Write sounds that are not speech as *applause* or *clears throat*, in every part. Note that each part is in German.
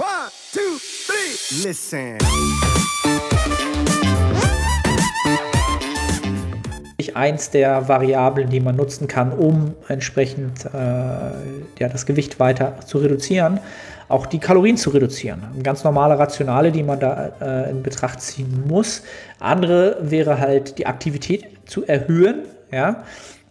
One, two, three. Listen. Eins der Variablen, die man nutzen kann, um entsprechend äh, ja, das Gewicht weiter zu reduzieren, auch die Kalorien zu reduzieren. Eine ganz normale Rationale, die man da äh, in Betracht ziehen muss. Andere wäre halt die Aktivität zu erhöhen, ja,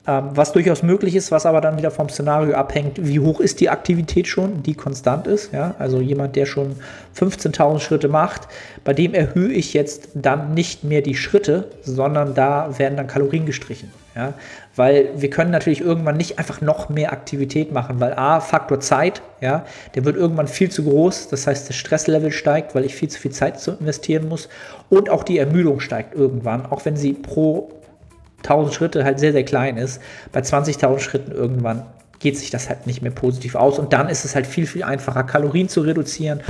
was durchaus möglich ist, was aber dann wieder vom Szenario abhängt, wie hoch ist die Aktivität schon, die konstant ist. Ja? Also jemand, der schon 15.000 Schritte macht, bei dem erhöhe ich jetzt dann nicht mehr die Schritte, sondern da werden dann Kalorien gestrichen. Ja? Weil wir können natürlich irgendwann nicht einfach noch mehr Aktivität machen, weil A, Faktor Zeit, ja, der wird irgendwann viel zu groß. Das heißt, das Stresslevel steigt, weil ich viel zu viel Zeit investieren muss. Und auch die Ermüdung steigt irgendwann, auch wenn sie pro 1000 Schritte halt sehr, sehr klein ist, bei 20.000 Schritten irgendwann geht sich das halt nicht mehr positiv aus und dann ist es halt viel, viel einfacher, Kalorien zu reduzieren.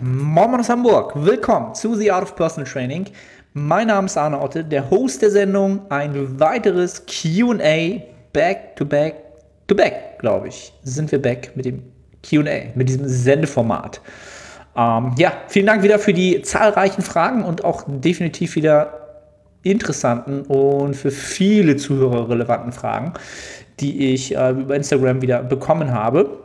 Moin aus Hamburg, willkommen zu The Art of Personal Training. Mein Name ist Arne Otte, der Host der Sendung, ein weiteres QA back to back glaube ich, sind wir back mit dem QA, mit diesem Sendeformat. Ähm, ja, vielen Dank wieder für die zahlreichen Fragen und auch definitiv wieder interessanten und für viele Zuhörer relevanten Fragen, die ich äh, über Instagram wieder bekommen habe.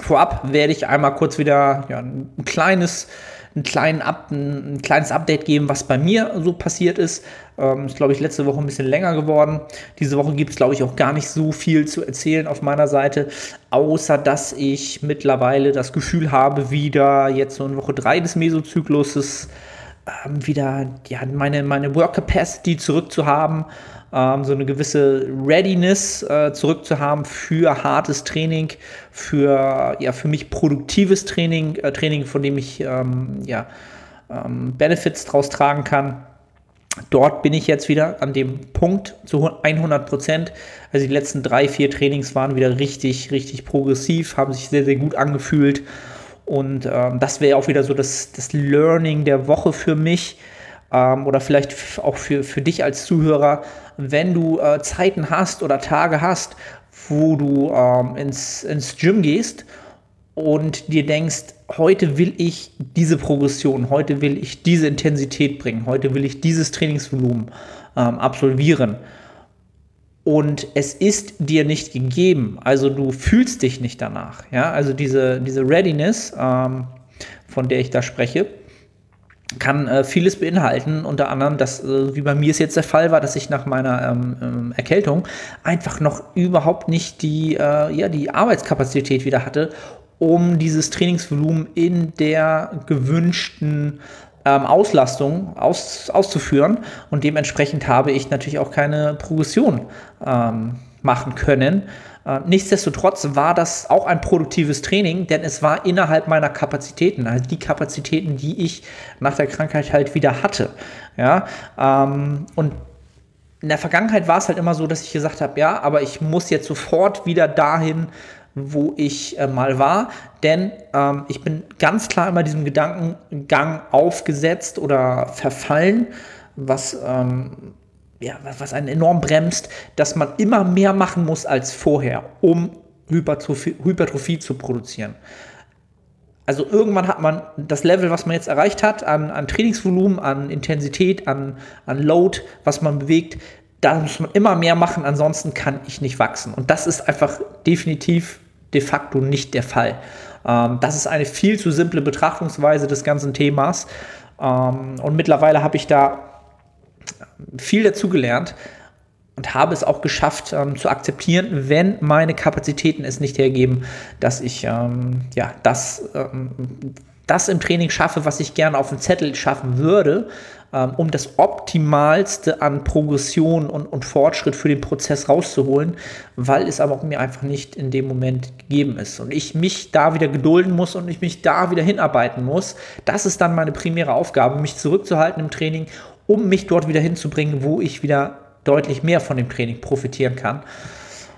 Vorab werde ich einmal kurz wieder ja, ein kleines einen kleinen Up, ein, kleines Update geben, was bei mir so passiert ist. Ähm, ist, glaube ich, letzte Woche ein bisschen länger geworden. Diese Woche gibt es, glaube ich, auch gar nicht so viel zu erzählen auf meiner Seite, außer dass ich mittlerweile das Gefühl habe, wieder jetzt so in Woche 3 des Mesozykluses ähm, wieder ja, meine, meine Work Capacity zurückzuhaben ähm, so eine gewisse Readiness äh, zurückzuhaben für hartes Training, für, ja, für mich produktives Training, äh, Training, von dem ich ähm, ja, ähm, Benefits draus tragen kann. Dort bin ich jetzt wieder an dem Punkt zu 100 Prozent. Also die letzten drei, vier Trainings waren wieder richtig, richtig progressiv, haben sich sehr, sehr gut angefühlt. Und ähm, das wäre auch wieder so das, das Learning der Woche für mich ähm, oder vielleicht auch für, für dich als Zuhörer, wenn du äh, Zeiten hast oder Tage hast, wo du ähm, ins, ins Gym gehst und dir denkst, heute will ich diese Progression, heute will ich diese Intensität bringen, heute will ich dieses Trainingsvolumen ähm, absolvieren. Und es ist dir nicht gegeben, also du fühlst dich nicht danach. Ja? Also diese, diese Readiness, ähm, von der ich da spreche, kann äh, vieles beinhalten, unter anderem, dass, äh, wie bei mir es jetzt der Fall war, dass ich nach meiner ähm, ähm, Erkältung einfach noch überhaupt nicht die, äh, ja, die Arbeitskapazität wieder hatte, um dieses Trainingsvolumen in der gewünschten ähm, Auslastung aus, auszuführen. Und dementsprechend habe ich natürlich auch keine Progression ähm, machen können. Äh, nichtsdestotrotz war das auch ein produktives Training, denn es war innerhalb meiner Kapazitäten, also die Kapazitäten, die ich nach der Krankheit halt wieder hatte. Ja, ähm, und in der Vergangenheit war es halt immer so, dass ich gesagt habe, ja, aber ich muss jetzt sofort wieder dahin, wo ich äh, mal war, denn ähm, ich bin ganz klar immer diesem Gedankengang aufgesetzt oder verfallen, was ähm, ja, was einen enorm bremst, dass man immer mehr machen muss als vorher, um Hypertrophie, Hypertrophie zu produzieren. Also irgendwann hat man das Level, was man jetzt erreicht hat, an, an Trainingsvolumen, an Intensität, an, an Load, was man bewegt, da muss man immer mehr machen, ansonsten kann ich nicht wachsen. Und das ist einfach definitiv de facto nicht der Fall. Ähm, das ist eine viel zu simple Betrachtungsweise des ganzen Themas. Ähm, und mittlerweile habe ich da viel dazugelernt und habe es auch geschafft ähm, zu akzeptieren, wenn meine Kapazitäten es nicht hergeben, dass ich ähm, ja, das, ähm, das im Training schaffe, was ich gerne auf dem Zettel schaffen würde, ähm, um das Optimalste an Progression und, und Fortschritt für den Prozess rauszuholen, weil es aber mir einfach nicht in dem Moment gegeben ist. Und ich mich da wieder gedulden muss und ich mich da wieder hinarbeiten muss. Das ist dann meine primäre Aufgabe, mich zurückzuhalten im Training um mich dort wieder hinzubringen, wo ich wieder deutlich mehr von dem Training profitieren kann.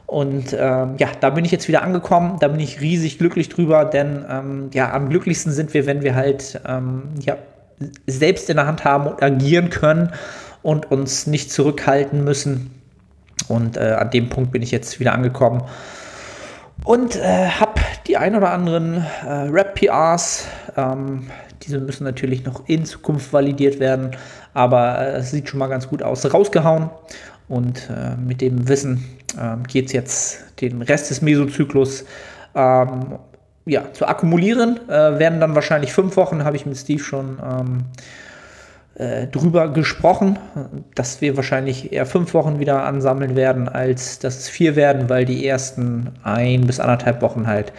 Und ähm, ja, da bin ich jetzt wieder angekommen, da bin ich riesig glücklich drüber, denn ähm, ja, am glücklichsten sind wir, wenn wir halt ähm, ja, selbst in der Hand haben und agieren können und uns nicht zurückhalten müssen. Und äh, an dem Punkt bin ich jetzt wieder angekommen und äh, habe die ein oder anderen äh, Rap-PRs. Ähm, diese müssen natürlich noch in Zukunft validiert werden, aber äh, es sieht schon mal ganz gut aus. Rausgehauen und äh, mit dem Wissen ähm, geht es jetzt den Rest des Mesozyklus ähm, ja, zu akkumulieren. Äh, werden dann wahrscheinlich fünf Wochen, habe ich mit Steve schon ähm, äh, drüber gesprochen, dass wir wahrscheinlich eher fünf Wochen wieder ansammeln werden, als dass es vier werden, weil die ersten ein bis anderthalb Wochen halt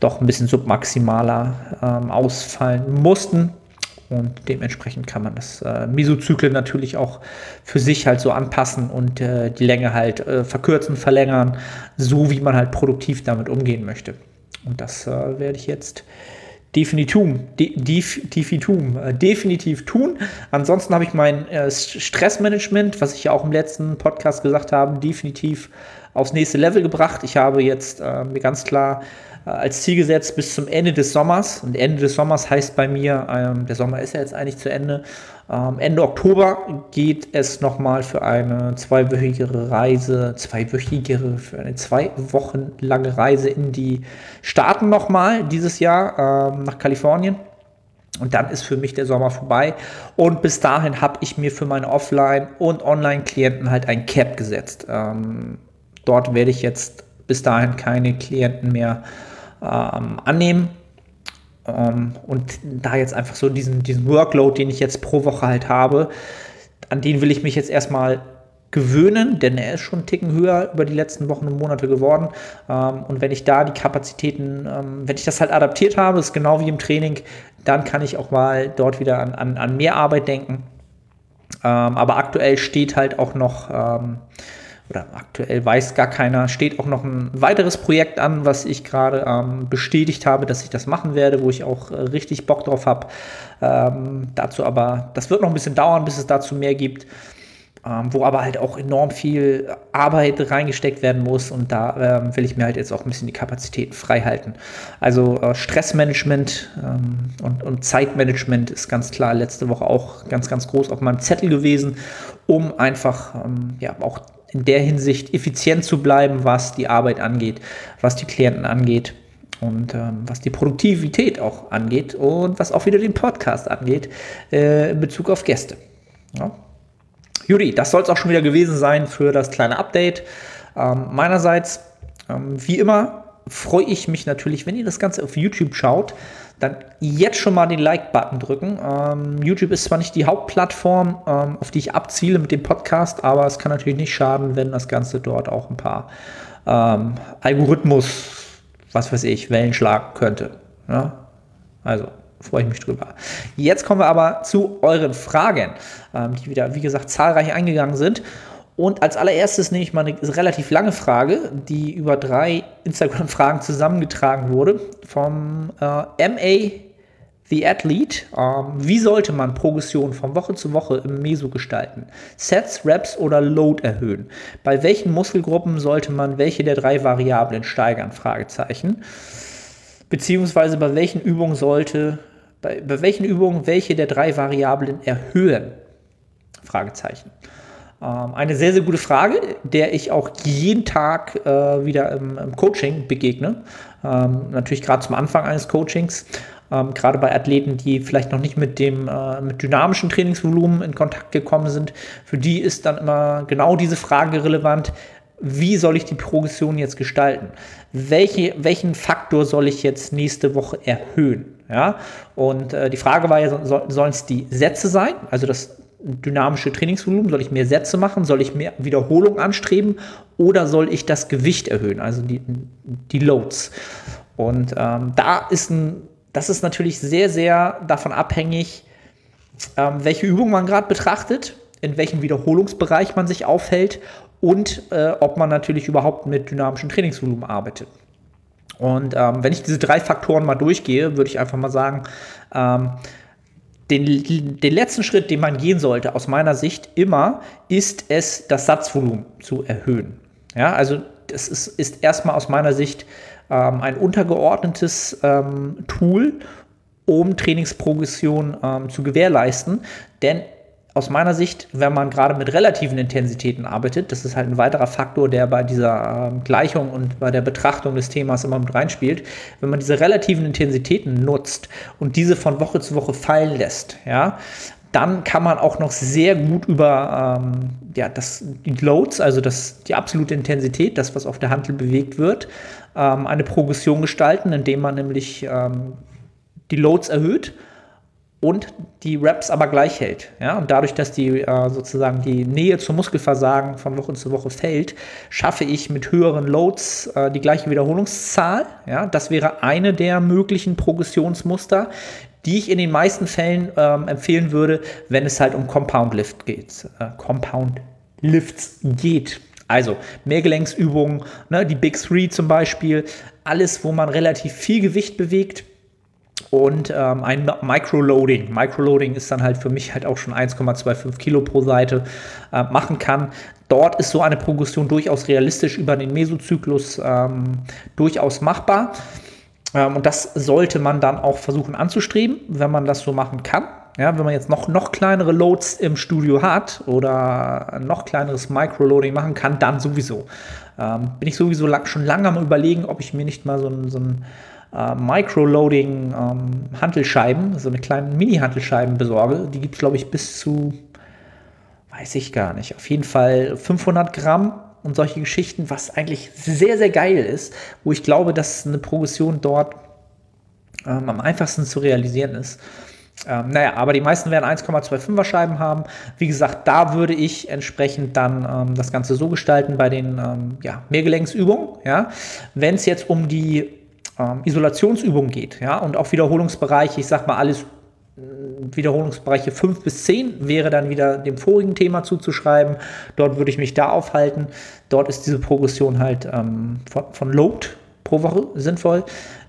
doch ein bisschen submaximaler ähm, ausfallen mussten. Und dementsprechend kann man das äh, Mesozyklen natürlich auch für sich halt so anpassen und äh, die Länge halt äh, verkürzen, verlängern, so wie man halt produktiv damit umgehen möchte. Und das äh, werde ich jetzt definitiv, de, def, äh, definitiv tun. Ansonsten habe ich mein äh, Stressmanagement, was ich ja auch im letzten Podcast gesagt habe, definitiv aufs nächste Level gebracht. Ich habe jetzt äh, mir ganz klar als Ziel gesetzt bis zum Ende des Sommers. Und Ende des Sommers heißt bei mir, ähm, der Sommer ist ja jetzt eigentlich zu Ende. Ähm, Ende Oktober geht es nochmal für eine zweiwöchigere Reise, zweiwöchigere, für eine zwei Wochen lange Reise in die Staaten nochmal dieses Jahr ähm, nach Kalifornien. Und dann ist für mich der Sommer vorbei. Und bis dahin habe ich mir für meine Offline- und Online-Klienten halt ein Cap gesetzt. Ähm, dort werde ich jetzt bis dahin keine Klienten mehr ähm, annehmen. Ähm, und da jetzt einfach so diesen, diesen Workload, den ich jetzt pro Woche halt habe, an den will ich mich jetzt erstmal gewöhnen, denn er ist schon einen Ticken höher über die letzten Wochen und Monate geworden. Ähm, und wenn ich da die Kapazitäten, ähm, wenn ich das halt adaptiert habe, ist genau wie im Training, dann kann ich auch mal dort wieder an, an, an mehr Arbeit denken. Ähm, aber aktuell steht halt auch noch oder aktuell weiß gar keiner, steht auch noch ein weiteres Projekt an, was ich gerade ähm, bestätigt habe, dass ich das machen werde, wo ich auch äh, richtig Bock drauf habe. Ähm, dazu aber, das wird noch ein bisschen dauern, bis es dazu mehr gibt. Ähm, wo aber halt auch enorm viel Arbeit reingesteckt werden muss und da ähm, will ich mir halt jetzt auch ein bisschen die Kapazitäten frei halten. Also äh, Stressmanagement ähm, und, und Zeitmanagement ist ganz klar letzte Woche auch ganz, ganz groß auf meinem Zettel gewesen, um einfach ähm, ja auch in der Hinsicht effizient zu bleiben, was die Arbeit angeht, was die Klienten angeht und ähm, was die Produktivität auch angeht und was auch wieder den Podcast angeht äh, in Bezug auf Gäste. Ja. Juri, das soll es auch schon wieder gewesen sein für das kleine Update. Ähm, meinerseits, ähm, wie immer, freue ich mich natürlich, wenn ihr das Ganze auf YouTube schaut, dann jetzt schon mal den Like-Button drücken. Ähm, YouTube ist zwar nicht die Hauptplattform, ähm, auf die ich abziele mit dem Podcast, aber es kann natürlich nicht schaden, wenn das Ganze dort auch ein paar ähm, Algorithmus, was weiß ich, Wellen schlagen könnte. Ja? Also freue ich mich drüber. Jetzt kommen wir aber zu euren Fragen, ähm, die wieder, wie gesagt, zahlreich eingegangen sind. Und als allererstes nehme ich mal eine relativ lange Frage, die über drei Instagram-Fragen zusammengetragen wurde, vom äh, MA The Athlete. Ähm, wie sollte man Progression von Woche zu Woche im Meso gestalten? Sets, Reps oder Load erhöhen? Bei welchen Muskelgruppen sollte man welche der drei Variablen steigern? Fragezeichen. Beziehungsweise bei welchen Übungen sollte, bei, bei welchen Übungen welche der drei Variablen erhöhen? Fragezeichen. Ähm, eine sehr, sehr gute Frage, der ich auch jeden Tag äh, wieder im, im, Coaching begegne. Ähm, natürlich gerade zum Anfang eines Coachings. Ähm, gerade bei Athleten, die vielleicht noch nicht mit dem äh, mit dynamischen Trainingsvolumen in Kontakt gekommen sind, für die ist dann immer genau diese Frage relevant. Wie soll ich die Progression jetzt gestalten? Welche, welchen Faktor soll ich jetzt nächste Woche erhöhen? Ja, und äh, die Frage war ja, so, sollen es die Sätze sein, also das dynamische Trainingsvolumen? Soll ich mehr Sätze machen? Soll ich mehr Wiederholung anstreben? Oder soll ich das Gewicht erhöhen, also die, die Loads? Und ähm, da ist ein, das ist natürlich sehr, sehr davon abhängig, ähm, welche Übung man gerade betrachtet, in welchem Wiederholungsbereich man sich aufhält und äh, ob man natürlich überhaupt mit dynamischem Trainingsvolumen arbeitet. Und ähm, wenn ich diese drei Faktoren mal durchgehe, würde ich einfach mal sagen, ähm, den, den letzten Schritt, den man gehen sollte, aus meiner Sicht immer, ist es, das Satzvolumen zu erhöhen. Ja, also das ist, ist erstmal aus meiner Sicht ähm, ein untergeordnetes ähm, Tool, um Trainingsprogression ähm, zu gewährleisten. Denn aus meiner Sicht, wenn man gerade mit relativen Intensitäten arbeitet, das ist halt ein weiterer Faktor, der bei dieser äh, Gleichung und bei der Betrachtung des Themas immer mit reinspielt, wenn man diese relativen Intensitäten nutzt und diese von Woche zu Woche fallen lässt, ja, dann kann man auch noch sehr gut über ähm, ja, das, die Loads, also das, die absolute Intensität, das, was auf der Handel bewegt wird, ähm, eine Progression gestalten, indem man nämlich ähm, die Loads erhöht und die Reps aber gleich hält. Ja? Und dadurch, dass die äh, sozusagen die Nähe zum Muskelversagen von Woche zu Woche fällt, schaffe ich mit höheren Loads äh, die gleiche Wiederholungszahl. Ja? Das wäre eine der möglichen Progressionsmuster, die ich in den meisten Fällen ähm, empfehlen würde, wenn es halt um Compound Lift geht. Äh, Compound Lifts geht. Also Mehrgelenksübungen, ne, die Big Three zum Beispiel, alles, wo man relativ viel Gewicht bewegt und ähm, ein Microloading. Microloading ist dann halt für mich halt auch schon 1,25 Kilo pro Seite äh, machen kann. Dort ist so eine Progression durchaus realistisch über den Mesozyklus ähm, durchaus machbar. Ähm, und das sollte man dann auch versuchen anzustreben, wenn man das so machen kann. Ja, wenn man jetzt noch, noch kleinere Loads im Studio hat oder noch kleineres Microloading machen kann, dann sowieso. Ähm, bin ich sowieso lang, schon lange am überlegen, ob ich mir nicht mal so ein, so ein äh, Microloading ähm, Hantelscheiben, so eine kleinen Mini-Hantelscheiben besorge. Die gibt es, glaube ich, bis zu, weiß ich gar nicht, auf jeden Fall 500 Gramm und solche Geschichten, was eigentlich sehr, sehr geil ist, wo ich glaube, dass eine Progression dort ähm, am einfachsten zu realisieren ist. Ähm, naja, aber die meisten werden 1,25er Scheiben haben. Wie gesagt, da würde ich entsprechend dann ähm, das Ganze so gestalten bei den ähm, ja, Mehrgelenksübungen. Ja. Wenn es jetzt um die ähm, Isolationsübungen geht ja, und auch Wiederholungsbereiche, ich sag mal alles äh, Wiederholungsbereiche 5 bis 10 wäre dann wieder dem vorigen Thema zuzuschreiben. Dort würde ich mich da aufhalten. Dort ist diese Progression halt ähm, von, von Load pro Woche sinnvoll.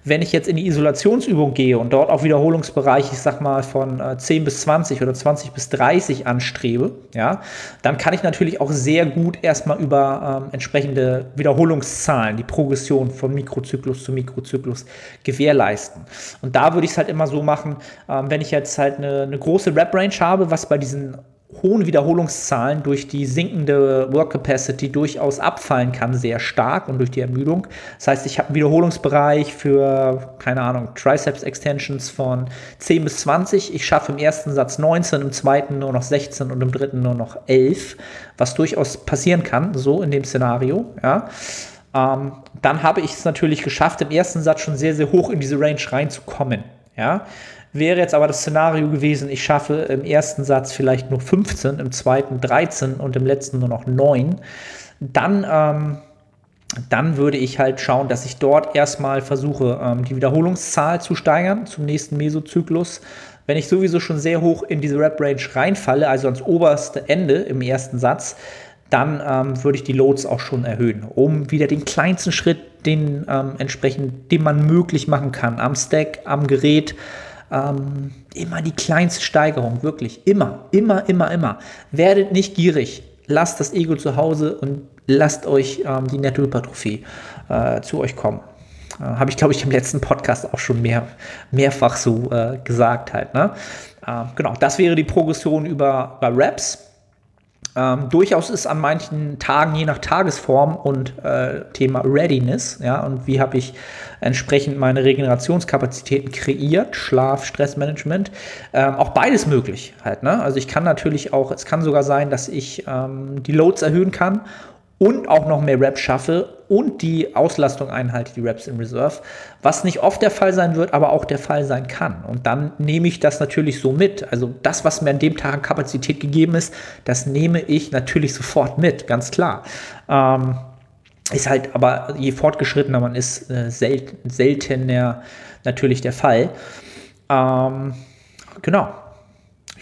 Wenn ich jetzt in die Isolationsübung gehe und dort auch Wiederholungsbereich, ich sag mal von äh, 10 bis 20 oder 20 bis 30 anstrebe, ja, dann kann ich natürlich auch sehr gut erstmal über ähm, entsprechende Wiederholungszahlen die Progression von Mikrozyklus zu Mikrozyklus gewährleisten. Und da würde ich es halt immer so machen, ähm, wenn ich jetzt halt eine, eine große Rap-Range habe, was bei diesen hohen Wiederholungszahlen durch die sinkende Work Capacity durchaus abfallen kann, sehr stark und durch die Ermüdung. Das heißt, ich habe einen Wiederholungsbereich für, keine Ahnung, Triceps Extensions von 10 bis 20. Ich schaffe im ersten Satz 19, im zweiten nur noch 16 und im dritten nur noch 11, was durchaus passieren kann, so in dem Szenario, ja. Ähm, dann habe ich es natürlich geschafft, im ersten Satz schon sehr, sehr hoch in diese Range reinzukommen, ja. Wäre jetzt aber das Szenario gewesen, ich schaffe im ersten Satz vielleicht nur 15, im zweiten 13 und im letzten nur noch 9, dann, ähm, dann würde ich halt schauen, dass ich dort erstmal versuche, ähm, die Wiederholungszahl zu steigern zum nächsten Mesozyklus. Wenn ich sowieso schon sehr hoch in diese Rep-Range reinfalle, also ans oberste Ende im ersten Satz, dann ähm, würde ich die Loads auch schon erhöhen, um wieder den kleinsten Schritt, den ähm, entsprechend, den man möglich machen kann, am Stack, am Gerät, ähm, immer die kleinste Steigerung, wirklich. Immer, immer, immer, immer. Werdet nicht gierig. Lasst das Ego zu Hause und lasst euch ähm, die Nettohypertrophie äh, zu euch kommen. Äh, Habe ich, glaube ich, im letzten Podcast auch schon mehr, mehrfach so äh, gesagt halt. Ne? Äh, genau, das wäre die Progression über, über Raps. Ähm, durchaus ist an manchen Tagen, je nach Tagesform und äh, Thema Readiness, ja, und wie habe ich entsprechend meine Regenerationskapazitäten kreiert, Schlaf, Stressmanagement, ähm, auch beides möglich halt, ne? Also ich kann natürlich auch, es kann sogar sein, dass ich ähm, die Loads erhöhen kann und auch noch mehr Raps schaffe und die Auslastung einhalte, die Raps in Reserve, was nicht oft der Fall sein wird, aber auch der Fall sein kann. Und dann nehme ich das natürlich so mit. Also das, was mir an dem Tag an Kapazität gegeben ist, das nehme ich natürlich sofort mit, ganz klar. Ähm, ist halt aber, je fortgeschrittener man ist, äh, selten, seltener natürlich der Fall. Ähm, genau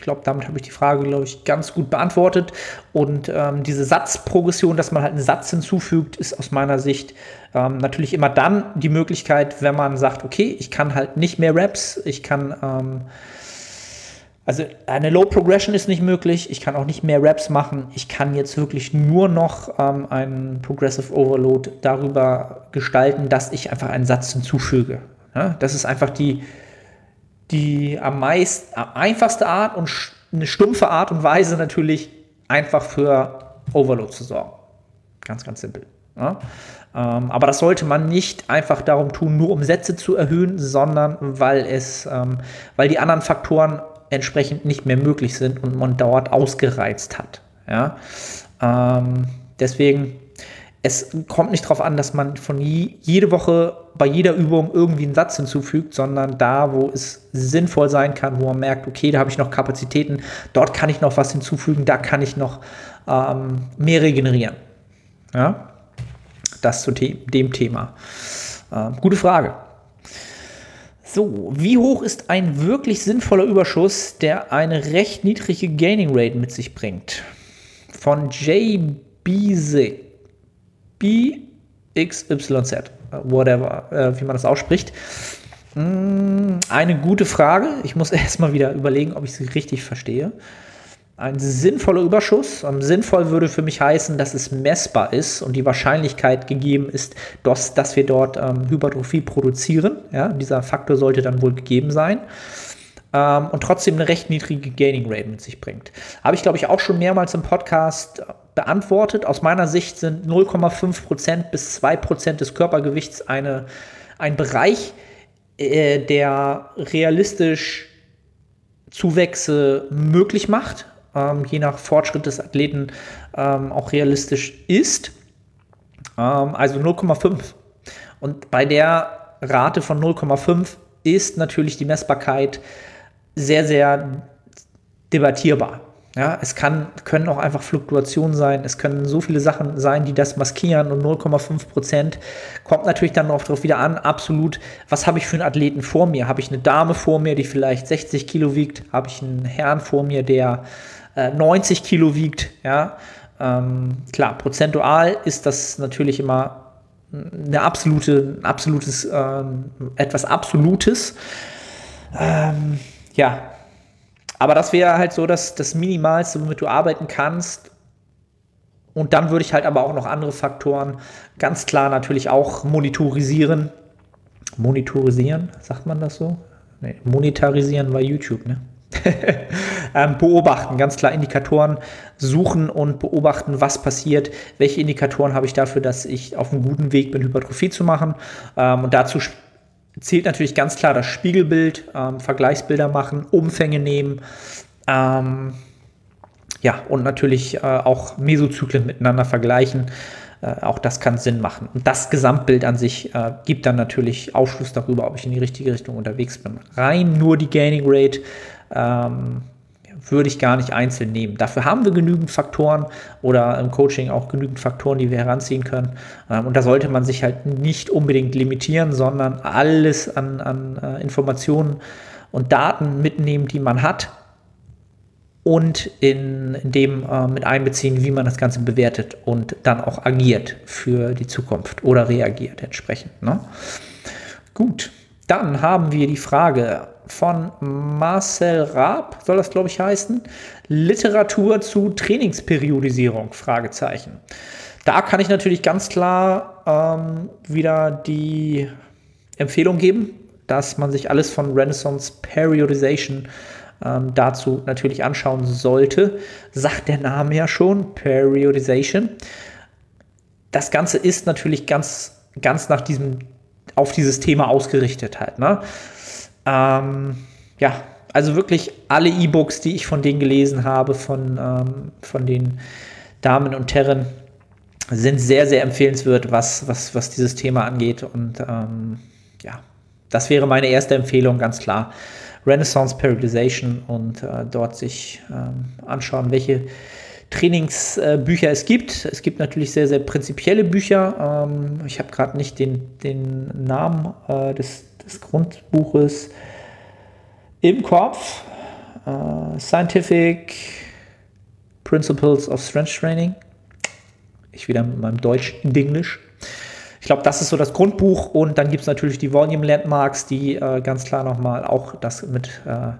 glaube, damit habe ich die Frage, glaube ich, ganz gut beantwortet. Und ähm, diese Satzprogression, dass man halt einen Satz hinzufügt, ist aus meiner Sicht ähm, natürlich immer dann die Möglichkeit, wenn man sagt, okay, ich kann halt nicht mehr Raps, ich kann, ähm, also eine Low Progression ist nicht möglich, ich kann auch nicht mehr Raps machen, ich kann jetzt wirklich nur noch ähm, einen Progressive Overload darüber gestalten, dass ich einfach einen Satz hinzufüge. Ja, das ist einfach die, die am meisten, einfachste Art und eine stumpfe Art und Weise natürlich einfach für Overload zu sorgen. Ganz, ganz simpel. Ja? Ähm, aber das sollte man nicht einfach darum tun, nur um Sätze zu erhöhen, sondern weil es, ähm, weil die anderen Faktoren entsprechend nicht mehr möglich sind und man dort ausgereizt hat. Ja? Ähm, deswegen, es kommt nicht darauf an, dass man von je, jede Woche bei jeder Übung irgendwie einen Satz hinzufügt, sondern da, wo es sinnvoll sein kann, wo man merkt, okay, da habe ich noch Kapazitäten, dort kann ich noch was hinzufügen, da kann ich noch ähm, mehr regenerieren. Ja? Das zu the dem Thema. Ähm, gute Frage. So, wie hoch ist ein wirklich sinnvoller Überschuss, der eine recht niedrige Gaining Rate mit sich bringt? Von JBZ. BXYZ. Whatever, äh, wie man das ausspricht. Mm, eine gute Frage. Ich muss *laughs* erstmal wieder überlegen, ob ich sie richtig verstehe ein sinnvoller Überschuss. Um, sinnvoll würde für mich heißen, dass es messbar ist und die Wahrscheinlichkeit gegeben ist, dass, dass wir dort ähm, Hypertrophie produzieren. Ja, dieser Faktor sollte dann wohl gegeben sein. Ähm, und trotzdem eine recht niedrige Gaining Rate mit sich bringt. Habe ich, glaube ich, auch schon mehrmals im Podcast beantwortet. Aus meiner Sicht sind 0,5% bis 2% des Körpergewichts eine, ein Bereich, äh, der realistisch Zuwächse möglich macht ähm, je nach Fortschritt des Athleten ähm, auch realistisch ist. Ähm, also 0,5. Und bei der Rate von 0,5 ist natürlich die Messbarkeit sehr, sehr debattierbar. Ja, es kann, können auch einfach Fluktuationen sein. Es können so viele Sachen sein, die das maskieren und 0,5 Prozent kommt natürlich dann auch darauf wieder an. Absolut, was habe ich für einen Athleten vor mir? Habe ich eine Dame vor mir, die vielleicht 60 Kilo wiegt? Habe ich einen Herrn vor mir, der 90 äh, Kilo wiegt, ja, ähm, klar, prozentual ist das natürlich immer eine absolute, ein absolutes, ähm, etwas Absolutes. Ähm, ja, aber das wäre halt so das, das Minimalste, womit du arbeiten kannst. Und dann würde ich halt aber auch noch andere Faktoren ganz klar natürlich auch monitorisieren. Monitorisieren, sagt man das so? Nee, monetarisieren war YouTube, ne? *laughs* ähm, beobachten, ganz klar Indikatoren suchen und beobachten, was passiert, welche Indikatoren habe ich dafür, dass ich auf einem guten Weg bin, Hypertrophie zu machen. Ähm, und dazu zählt natürlich ganz klar das Spiegelbild, ähm, Vergleichsbilder machen, Umfänge nehmen. Ähm, ja, und natürlich äh, auch Mesozyklen miteinander vergleichen. Äh, auch das kann Sinn machen. Und das Gesamtbild an sich äh, gibt dann natürlich Aufschluss darüber, ob ich in die richtige Richtung unterwegs bin. Rein nur die Gaining Rate ähm, würde ich gar nicht einzeln nehmen. Dafür haben wir genügend Faktoren oder im Coaching auch genügend Faktoren, die wir heranziehen können. Ähm, und da sollte man sich halt nicht unbedingt limitieren, sondern alles an, an äh, Informationen und Daten mitnehmen, die man hat und in, in dem äh, mit einbeziehen, wie man das Ganze bewertet und dann auch agiert für die Zukunft oder reagiert entsprechend. Ne? Gut, dann haben wir die Frage, von Marcel Raab, soll das glaube ich heißen, Literatur zu Trainingsperiodisierung, Fragezeichen. Da kann ich natürlich ganz klar ähm, wieder die Empfehlung geben, dass man sich alles von Renaissance Periodization ähm, dazu natürlich anschauen sollte. Sagt der Name ja schon, Periodization. Das Ganze ist natürlich ganz, ganz nach diesem, auf dieses Thema ausgerichtet halt. Ne? Ähm, ja, also wirklich alle E-Books, die ich von denen gelesen habe, von, ähm, von den Damen und Herren, sind sehr, sehr empfehlenswert, was, was, was dieses Thema angeht. Und ähm, ja, das wäre meine erste Empfehlung, ganz klar. Renaissance Periodization und äh, dort sich ähm, anschauen, welche Trainingsbücher äh, es gibt. Es gibt natürlich sehr, sehr prinzipielle Bücher. Ähm, ich habe gerade nicht den, den Namen äh, des, des Grundbuches im Kopf. Uh, Scientific Principles of Strength Training. Ich wieder mit meinem Deutsch in Englisch. Ich glaube, das ist so das Grundbuch und dann gibt es natürlich die Volume Landmarks, die äh, ganz klar nochmal auch das mit äh,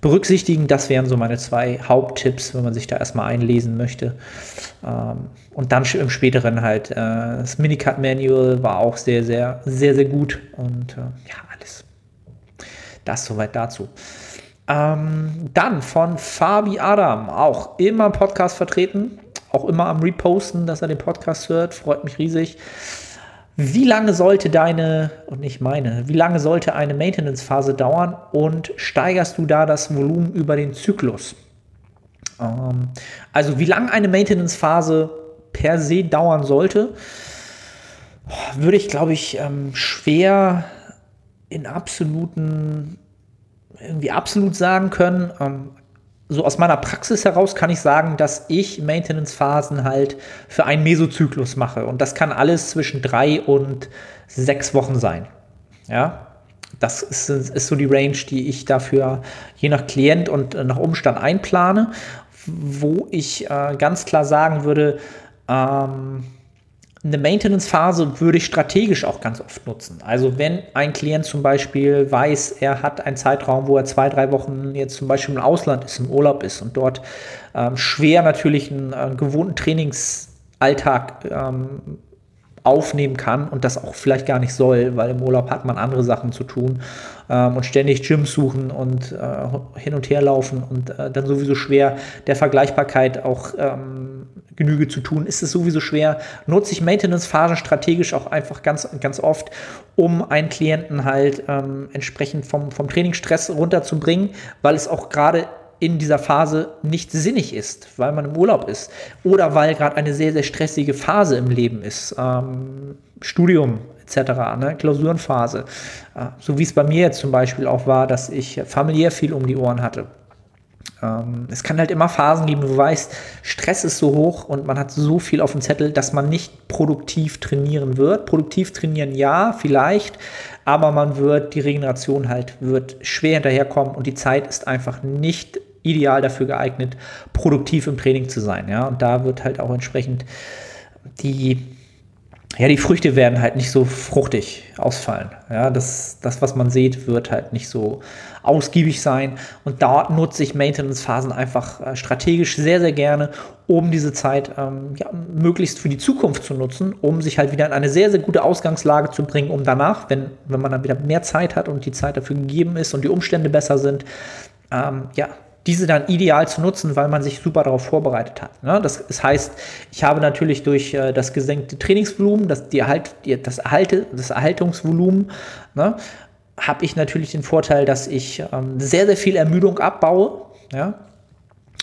berücksichtigen. Das wären so meine zwei Haupttipps, wenn man sich da erstmal einlesen möchte. Ähm, und dann im späteren halt äh, das Minicut Manual war auch sehr, sehr, sehr, sehr gut und äh, ja, alles. Das soweit dazu. Ähm, dann von Fabi Adam, auch immer im Podcast vertreten, auch immer am Reposten, dass er den Podcast hört, freut mich riesig. Wie lange sollte deine, und nicht meine, wie lange sollte eine Maintenance-Phase dauern und steigerst du da das Volumen über den Zyklus? Ähm, also wie lange eine Maintenance-Phase per se dauern sollte, würde ich, glaube ich, ähm, schwer in absoluten, irgendwie absolut sagen können. Ähm, so aus meiner Praxis heraus kann ich sagen, dass ich Maintenance-Phasen halt für einen Mesozyklus mache. Und das kann alles zwischen drei und sechs Wochen sein. Ja, das ist, ist so die Range, die ich dafür je nach Klient und nach Umstand einplane, wo ich äh, ganz klar sagen würde, ähm, eine Maintenance-Phase würde ich strategisch auch ganz oft nutzen. Also wenn ein Klient zum Beispiel weiß, er hat einen Zeitraum, wo er zwei, drei Wochen jetzt zum Beispiel im Ausland ist, im Urlaub ist und dort ähm, schwer natürlich einen äh, gewohnten Trainingsalltag ähm, aufnehmen kann und das auch vielleicht gar nicht soll, weil im Urlaub hat man andere Sachen zu tun ähm, und ständig Gyms suchen und äh, hin und her laufen und äh, dann sowieso schwer der Vergleichbarkeit auch ähm, Genüge zu tun, ist es sowieso schwer. Nutze ich Maintenance-Phasen strategisch auch einfach ganz, ganz oft, um einen Klienten halt ähm, entsprechend vom, vom Trainingsstress runterzubringen, weil es auch gerade in dieser Phase nicht sinnig ist, weil man im Urlaub ist oder weil gerade eine sehr, sehr stressige Phase im Leben ist. Ähm, Studium etc., ne? Klausurenphase. Äh, so wie es bei mir jetzt zum Beispiel auch war, dass ich familiär viel um die Ohren hatte. Ähm, es kann halt immer Phasen geben, wo du weißt, Stress ist so hoch und man hat so viel auf dem Zettel, dass man nicht produktiv trainieren wird. Produktiv trainieren ja, vielleicht, aber man wird, die Regeneration halt, wird schwer hinterherkommen und die Zeit ist einfach nicht ideal dafür geeignet, produktiv im Training zu sein. Ja, und da wird halt auch entsprechend die ja, die Früchte werden halt nicht so fruchtig ausfallen. Ja, das, das, was man sieht, wird halt nicht so ausgiebig sein. Und dort nutze ich Maintenance-Phasen einfach äh, strategisch sehr, sehr gerne, um diese Zeit ähm, ja, möglichst für die Zukunft zu nutzen, um sich halt wieder in eine sehr, sehr gute Ausgangslage zu bringen, um danach, wenn, wenn man dann wieder mehr Zeit hat und die Zeit dafür gegeben ist und die Umstände besser sind, ähm, ja, diese dann ideal zu nutzen, weil man sich super darauf vorbereitet hat. Ne? Das, das, heißt, ich habe natürlich durch äh, das gesenkte Trainingsvolumen, das, die Erhalt, die, das, Erhalte, das Erhaltungsvolumen, ne, habe ich natürlich den Vorteil, dass ich ähm, sehr, sehr viel Ermüdung abbaue. Ja?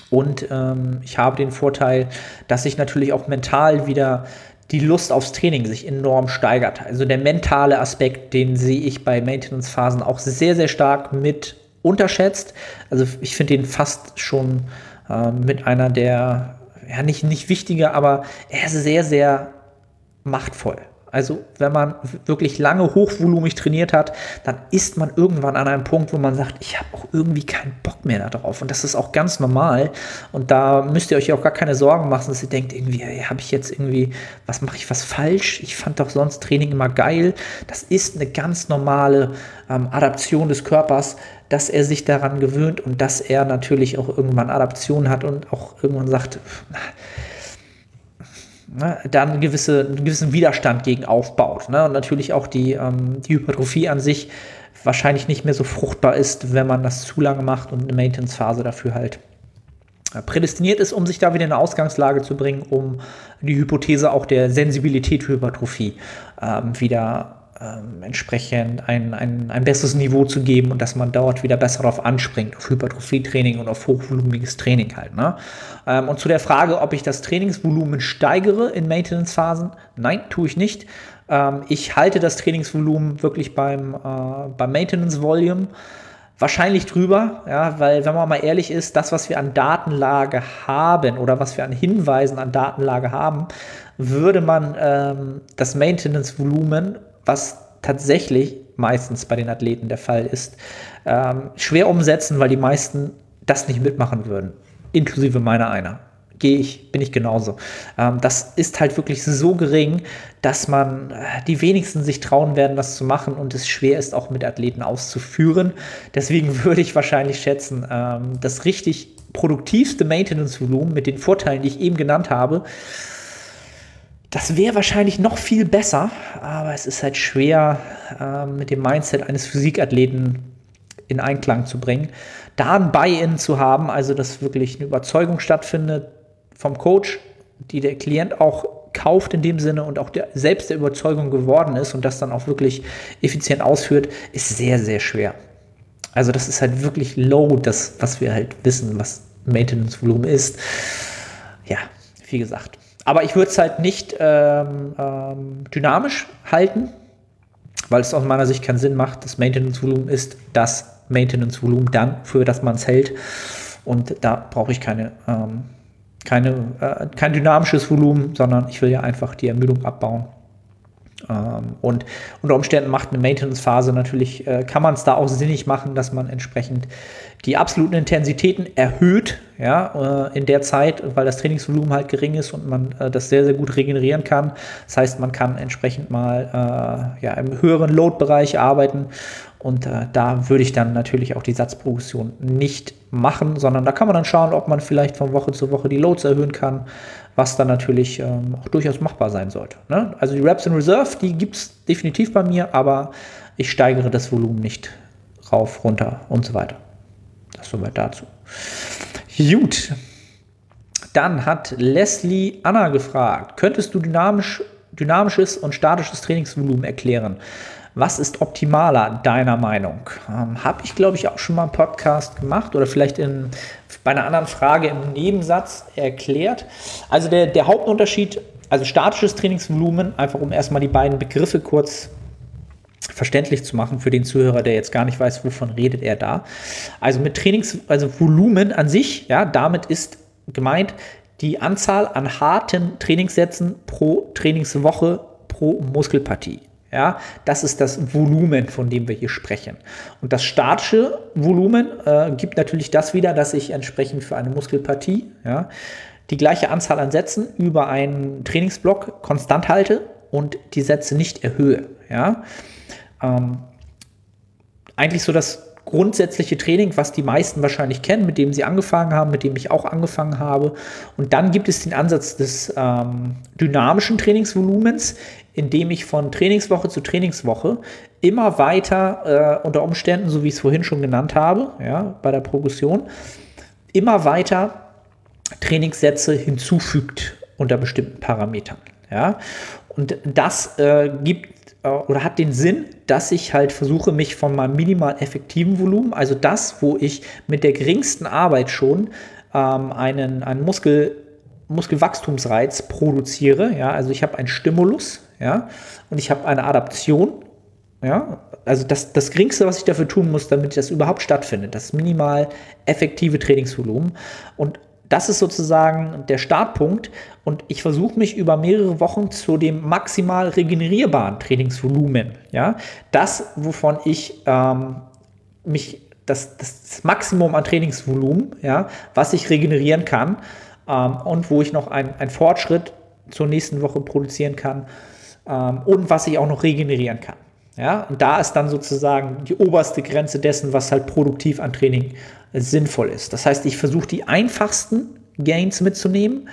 Und ähm, ich habe den Vorteil, dass ich natürlich auch mental wieder die Lust aufs Training sich enorm steigert. Also der mentale Aspekt, den sehe ich bei Maintenance-Phasen auch sehr, sehr stark mit unterschätzt. Also ich finde ihn fast schon äh, mit einer der, ja nicht, nicht wichtiger, aber er ist sehr, sehr machtvoll. Also wenn man wirklich lange hochvolumig trainiert hat, dann ist man irgendwann an einem Punkt, wo man sagt, ich habe auch irgendwie keinen Bock mehr darauf. Und das ist auch ganz normal. Und da müsst ihr euch auch gar keine Sorgen machen, dass ihr denkt, irgendwie, habe ich jetzt irgendwie, was mache ich was falsch? Ich fand doch sonst Training immer geil. Das ist eine ganz normale ähm, Adaption des Körpers, dass er sich daran gewöhnt und dass er natürlich auch irgendwann Adaption hat und auch irgendwann sagt, na, ne, dann eine gewisse, einen gewissen Widerstand gegen aufbaut. Ne? Und natürlich auch die, ähm, die Hypertrophie an sich wahrscheinlich nicht mehr so fruchtbar ist, wenn man das zu lange macht und eine Maintenance-Phase dafür halt äh, prädestiniert ist, um sich da wieder in eine Ausgangslage zu bringen, um die Hypothese auch der Sensibilität für Hypertrophie ähm, wieder ähm, entsprechend ein, ein, ein besseres Niveau zu geben und dass man dort wieder besser darauf anspringt, auf Hypertrophie-Training und auf hochvolumiges Training halt. Ne? Ähm, und zu der Frage, ob ich das Trainingsvolumen steigere in Maintenance-Phasen, nein, tue ich nicht. Ähm, ich halte das Trainingsvolumen wirklich beim, äh, beim Maintenance-Volume wahrscheinlich drüber, ja, weil wenn man mal ehrlich ist, das, was wir an Datenlage haben oder was wir an Hinweisen an Datenlage haben, würde man ähm, das Maintenance-Volumen was tatsächlich meistens bei den Athleten der Fall ist, ähm, schwer umsetzen, weil die meisten das nicht mitmachen würden, inklusive meiner einer. Gehe ich, bin ich genauso. Ähm, das ist halt wirklich so gering, dass man äh, die wenigsten sich trauen werden, das zu machen und es schwer ist, auch mit Athleten auszuführen. Deswegen *laughs* würde ich wahrscheinlich schätzen, ähm, das richtig produktivste Maintenance-Volumen mit den Vorteilen, die ich eben genannt habe, das wäre wahrscheinlich noch viel besser, aber es ist halt schwer, äh, mit dem Mindset eines Physikathleten in Einklang zu bringen, da ein Buy-in zu haben, also dass wirklich eine Überzeugung stattfindet vom Coach, die der Klient auch kauft in dem Sinne und auch der, selbst der Überzeugung geworden ist und das dann auch wirklich effizient ausführt, ist sehr, sehr schwer. Also das ist halt wirklich low, das, was wir halt wissen, was Maintenance-Volumen ist. Ja, wie gesagt. Aber ich würde es halt nicht ähm, ähm, dynamisch halten, weil es aus meiner Sicht keinen Sinn macht. Das Maintenance-Volumen ist das Maintenance-Volumen dann, für das man es hält. Und da brauche ich keine, ähm, keine, äh, kein dynamisches Volumen, sondern ich will ja einfach die Ermüdung abbauen. Ähm, und unter Umständen macht eine Maintenance-Phase natürlich, äh, kann man es da auch sinnig machen, dass man entsprechend die absoluten Intensitäten erhöht, ja, äh, in der Zeit, weil das Trainingsvolumen halt gering ist und man äh, das sehr, sehr gut regenerieren kann. Das heißt, man kann entsprechend mal ja, im höheren Load-Bereich arbeiten und äh, da würde ich dann natürlich auch die Satzprogression nicht machen, sondern da kann man dann schauen, ob man vielleicht von Woche zu Woche die Loads erhöhen kann, was dann natürlich ähm, auch durchaus machbar sein sollte. Ne? Also die Reps in Reserve, die gibt es definitiv bei mir, aber ich steigere das Volumen nicht rauf, runter und so weiter. Das soweit dazu. Gut. Dann hat Leslie Anna gefragt, könntest du dynamisch, dynamisches und statisches Trainingsvolumen erklären? Was ist optimaler, deiner Meinung? Ähm, Habe ich, glaube ich, auch schon mal einen Podcast gemacht oder vielleicht in, bei einer anderen Frage im Nebensatz erklärt. Also der, der Hauptunterschied, also statisches Trainingsvolumen, einfach um erstmal die beiden Begriffe kurz verständlich zu machen für den Zuhörer, der jetzt gar nicht weiß, wovon redet er da. Also mit Trainings, also Volumen an sich, ja, damit ist gemeint die Anzahl an harten Trainingssätzen pro Trainingswoche pro Muskelpartie. Ja, das ist das Volumen, von dem wir hier sprechen. Und das statische Volumen äh, gibt natürlich das wieder, dass ich entsprechend für eine Muskelpartie ja, die gleiche Anzahl an Sätzen über einen Trainingsblock konstant halte und die Sätze nicht erhöhe. Ja. Ähm, eigentlich so das grundsätzliche Training, was die meisten wahrscheinlich kennen, mit dem sie angefangen haben, mit dem ich auch angefangen habe. Und dann gibt es den Ansatz des ähm, dynamischen Trainingsvolumens, in dem ich von Trainingswoche zu Trainingswoche immer weiter äh, unter Umständen, so wie ich es vorhin schon genannt habe, ja, bei der Progression, immer weiter Trainingssätze hinzufügt unter bestimmten Parametern. Ja. Und das äh, gibt äh, oder hat den Sinn, dass ich halt versuche, mich von meinem minimal effektiven Volumen, also das, wo ich mit der geringsten Arbeit schon ähm, einen, einen Muskel, Muskelwachstumsreiz produziere. Ja, also ich habe einen Stimulus, ja, und ich habe eine Adaption. Ja, also das, das geringste, was ich dafür tun muss, damit das überhaupt stattfindet, das minimal effektive Trainingsvolumen. Und das ist sozusagen der Startpunkt und ich versuche mich über mehrere Wochen zu dem maximal regenerierbaren Trainingsvolumen, ja, das, wovon ich ähm, mich, das, das Maximum an Trainingsvolumen, ja, was ich regenerieren kann ähm, und wo ich noch einen Fortschritt zur nächsten Woche produzieren kann ähm, und was ich auch noch regenerieren kann. Ja, und da ist dann sozusagen die oberste Grenze dessen, was halt produktiv an Training sinnvoll ist. Das heißt, ich versuche die einfachsten Gains mitzunehmen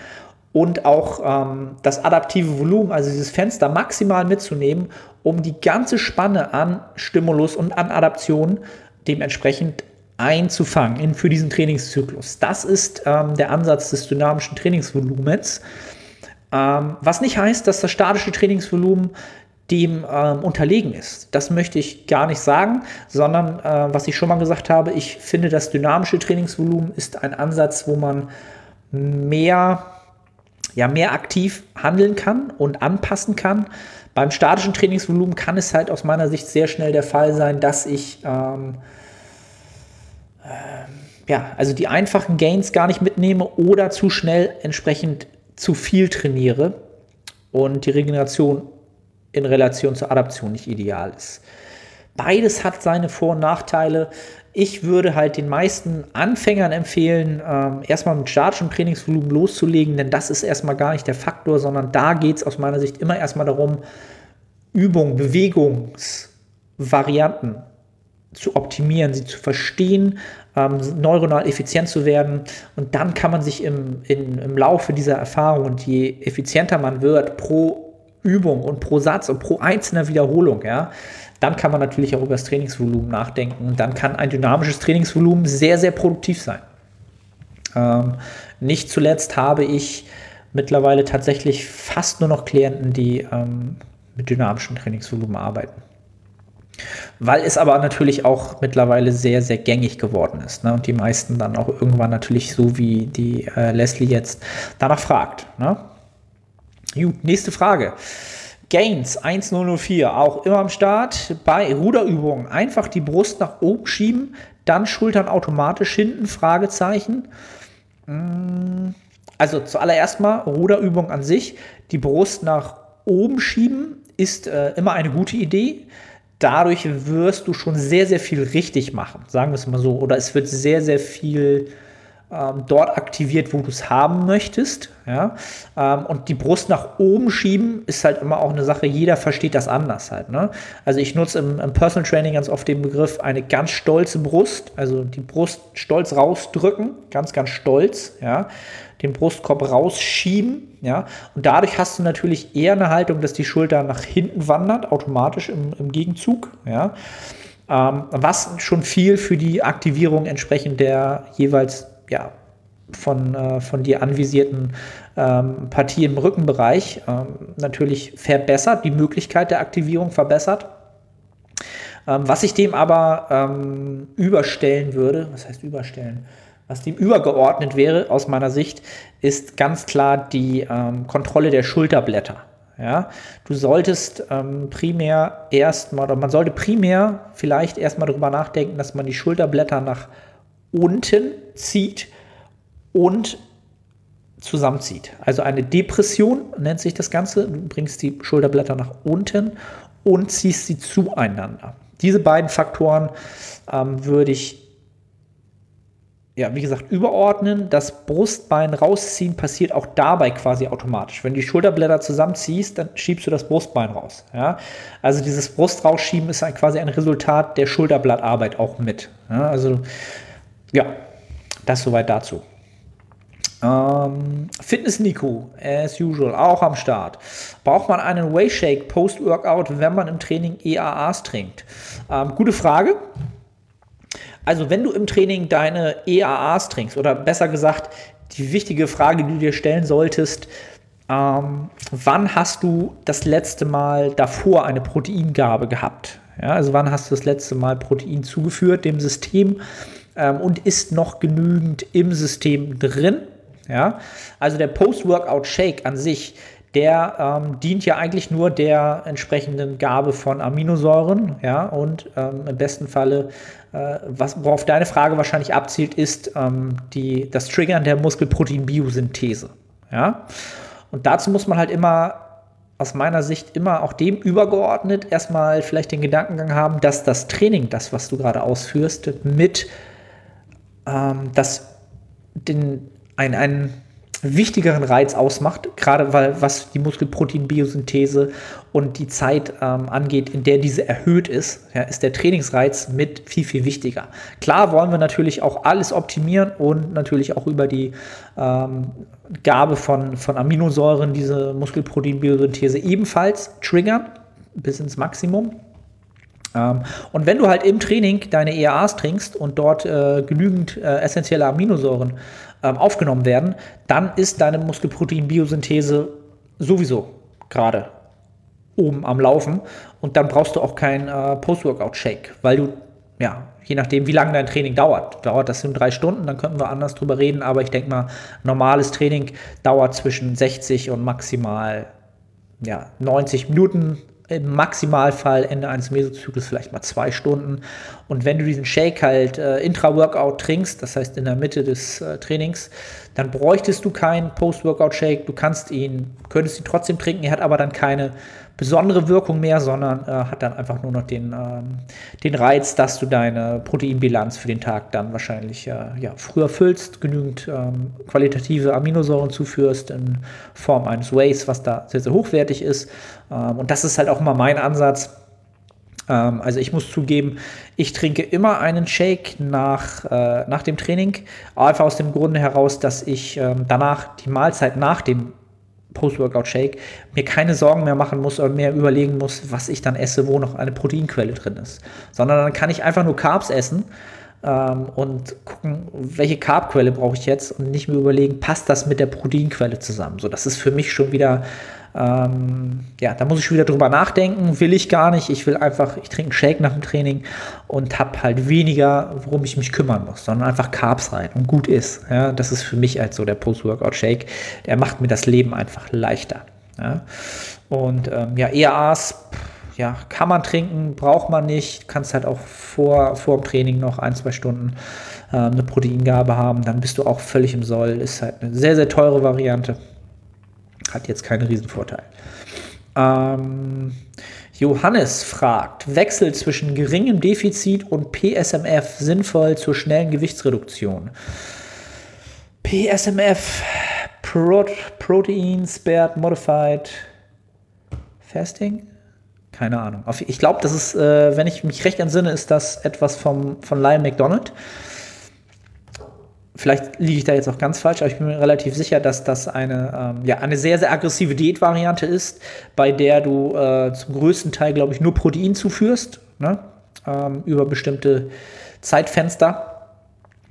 und auch ähm, das adaptive Volumen, also dieses Fenster maximal mitzunehmen, um die ganze Spanne an Stimulus und an Adaption dementsprechend einzufangen in, für diesen Trainingszyklus. Das ist ähm, der Ansatz des dynamischen Trainingsvolumens. Ähm, was nicht heißt, dass das statische Trainingsvolumen dem ähm, unterlegen ist. Das möchte ich gar nicht sagen, sondern äh, was ich schon mal gesagt habe, ich finde, das dynamische Trainingsvolumen ist ein Ansatz, wo man mehr, ja, mehr aktiv handeln kann und anpassen kann. Beim statischen Trainingsvolumen kann es halt aus meiner Sicht sehr schnell der Fall sein, dass ich ähm, äh, ja, also die einfachen Gains gar nicht mitnehme oder zu schnell entsprechend zu viel trainiere und die Regeneration in Relation zur Adaption nicht ideal ist. Beides hat seine Vor- und Nachteile. Ich würde halt den meisten Anfängern empfehlen, ähm, erstmal mit statischem Trainingsvolumen loszulegen, denn das ist erstmal gar nicht der Faktor, sondern da geht es aus meiner Sicht immer erstmal darum, Übung, Bewegungsvarianten zu optimieren, sie zu verstehen, ähm, neuronal effizient zu werden. Und dann kann man sich im, in, im Laufe dieser Erfahrung und je effizienter man wird pro Übung und pro Satz und pro einzelner Wiederholung, ja, dann kann man natürlich auch über das Trainingsvolumen nachdenken. Dann kann ein dynamisches Trainingsvolumen sehr, sehr produktiv sein. Ähm, nicht zuletzt habe ich mittlerweile tatsächlich fast nur noch Klienten, die ähm, mit dynamischem Trainingsvolumen arbeiten. Weil es aber natürlich auch mittlerweile sehr, sehr gängig geworden ist. Ne? Und die meisten dann auch irgendwann natürlich so wie die äh, Leslie jetzt danach fragt. Ne? Gut, nächste Frage. Gains 1004, auch immer am Start. Bei Ruderübungen einfach die Brust nach oben schieben, dann Schultern automatisch hinten, Fragezeichen. Mm, also zuallererst mal Ruderübung an sich. Die Brust nach oben schieben ist äh, immer eine gute Idee dadurch wirst du schon sehr, sehr viel richtig machen, sagen wir es mal so. Oder es wird sehr, sehr viel ähm, dort aktiviert, wo du es haben möchtest. Ja? Ähm, und die Brust nach oben schieben ist halt immer auch eine Sache, jeder versteht das anders halt. Ne? Also ich nutze im, im, Personal Training ganz oft den Begriff eine ganz stolze Brust, also die Brust stolz rausdrücken, ganz, ganz stolz, ja, den Brustkorb rausschieben, ja, und dadurch hast du natürlich eher eine Haltung, dass die Schulter nach hinten wandert, automatisch im, im Gegenzug, ja, ähm, was schon viel für die Aktivierung entsprechend der jeweils ja, von, äh, von dir anvisierten ähm, Partie im Rückenbereich ähm, natürlich verbessert, die Möglichkeit der Aktivierung verbessert. Ähm, was ich dem aber ähm, überstellen würde, was heißt überstellen? Was dem übergeordnet wäre aus meiner Sicht, ist ganz klar die ähm, Kontrolle der Schulterblätter. Ja, du solltest ähm, primär erstmal, oder man sollte primär vielleicht erstmal darüber nachdenken, dass man die Schulterblätter nach unten zieht und zusammenzieht. Also eine Depression nennt sich das Ganze. Du bringst die Schulterblätter nach unten und ziehst sie zueinander. Diese beiden Faktoren ähm, würde ich, ja, wie gesagt, überordnen. Das Brustbein rausziehen passiert auch dabei quasi automatisch. Wenn du die Schulterblätter zusammenziehst, dann schiebst du das Brustbein raus. Ja? Also dieses Brust rausschieben ist ein, quasi ein Resultat der Schulterblattarbeit auch mit. Ja? Also ja, das soweit dazu. Ähm, Fitness Nico, as usual, auch am Start. Braucht man einen Whey Shake Post-Workout, wenn man im Training EAAs trinkt? Ähm, gute Frage. Also, wenn du im Training deine EAAs trinkst, oder besser gesagt, die wichtige Frage, die du dir stellen solltest, ähm, wann hast du das letzte Mal davor eine Proteingabe gehabt? Ja, also wann hast du das letzte Mal Protein zugeführt dem System ähm, und ist noch genügend im System drin? Ja? Also der Post-Workout-Shake an sich, der ähm, dient ja eigentlich nur der entsprechenden Gabe von Aminosäuren, ja, und ähm, im besten Falle, was, worauf deine Frage wahrscheinlich abzielt, ist ähm, die, das Triggern der Muskelprotein-Biosynthese, ja. Und dazu muss man halt immer aus meiner Sicht immer auch dem übergeordnet erstmal vielleicht den Gedankengang haben, dass das Training, das, was du gerade ausführst, mit ähm, das den einen, einen wichtigeren Reiz ausmacht, gerade weil was die Muskelproteinbiosynthese und die Zeit ähm, angeht, in der diese erhöht ist, ja, ist der Trainingsreiz mit viel, viel wichtiger. Klar wollen wir natürlich auch alles optimieren und natürlich auch über die ähm, Gabe von, von Aminosäuren diese Muskelproteinbiosynthese ebenfalls triggern bis ins Maximum. Ähm, und wenn du halt im Training deine EAAs trinkst und dort äh, genügend äh, essentielle Aminosäuren ähm, aufgenommen werden, dann ist deine Muskelprotein-Biosynthese sowieso gerade oben am Laufen und dann brauchst du auch keinen äh, Post-Workout-Shake, weil du, ja, je nachdem, wie lange dein Training dauert. Dauert das in drei Stunden, dann könnten wir anders drüber reden, aber ich denke mal, normales Training dauert zwischen 60 und maximal ja, 90 Minuten, im Maximalfall Ende eines Mesozyklus vielleicht mal zwei Stunden. Und wenn du diesen Shake halt äh, intra-Workout trinkst, das heißt in der Mitte des äh, Trainings, dann bräuchtest du keinen Post-Workout-Shake. Du kannst ihn, könntest ihn trotzdem trinken. Er hat aber dann keine besondere Wirkung mehr, sondern äh, hat dann einfach nur noch den, ähm, den Reiz, dass du deine Proteinbilanz für den Tag dann wahrscheinlich äh, ja, früher füllst, genügend ähm, qualitative Aminosäuren zuführst in Form eines Ways, was da sehr, sehr hochwertig ist. Ähm, und das ist halt auch immer mein Ansatz. Ähm, also ich muss zugeben, ich trinke immer einen Shake nach, äh, nach dem Training, einfach aus dem Grunde heraus, dass ich ähm, danach die Mahlzeit nach dem Post-Workout-Shake, mir keine Sorgen mehr machen muss oder mehr überlegen muss, was ich dann esse, wo noch eine Proteinquelle drin ist. Sondern dann kann ich einfach nur Carbs essen ähm, und gucken, welche Carbquelle brauche ich jetzt und nicht mehr überlegen, passt das mit der Proteinquelle zusammen. So, das ist für mich schon wieder ähm, ja, da muss ich wieder drüber nachdenken. Will ich gar nicht. Ich will einfach, ich trinke einen Shake nach dem Training und habe halt weniger, worum ich mich kümmern muss, sondern einfach Carbs rein und gut ist. Ja, das ist für mich halt so der Post-Workout-Shake. Der macht mir das Leben einfach leichter. Ja. Und ähm, ja, EAAs, ja, kann man trinken, braucht man nicht. Kannst halt auch vor, vor dem Training noch ein, zwei Stunden äh, eine Proteingabe haben. Dann bist du auch völlig im Soll. Ist halt eine sehr, sehr teure Variante. Hat jetzt keinen Riesenvorteil. Ähm, Johannes fragt, Wechsel zwischen geringem Defizit und PSMF sinnvoll zur schnellen Gewichtsreduktion? PSMF, Pro Protein Spared Modified Fasting? Keine Ahnung. Ich glaube, das ist, äh, wenn ich mich recht entsinne, ist das etwas vom, von Lyle McDonald. Vielleicht liege ich da jetzt auch ganz falsch, aber ich bin mir relativ sicher, dass das eine, ähm, ja, eine sehr, sehr aggressive Diätvariante ist, bei der du äh, zum größten Teil, glaube ich, nur Protein zuführst, ne? ähm, über bestimmte Zeitfenster.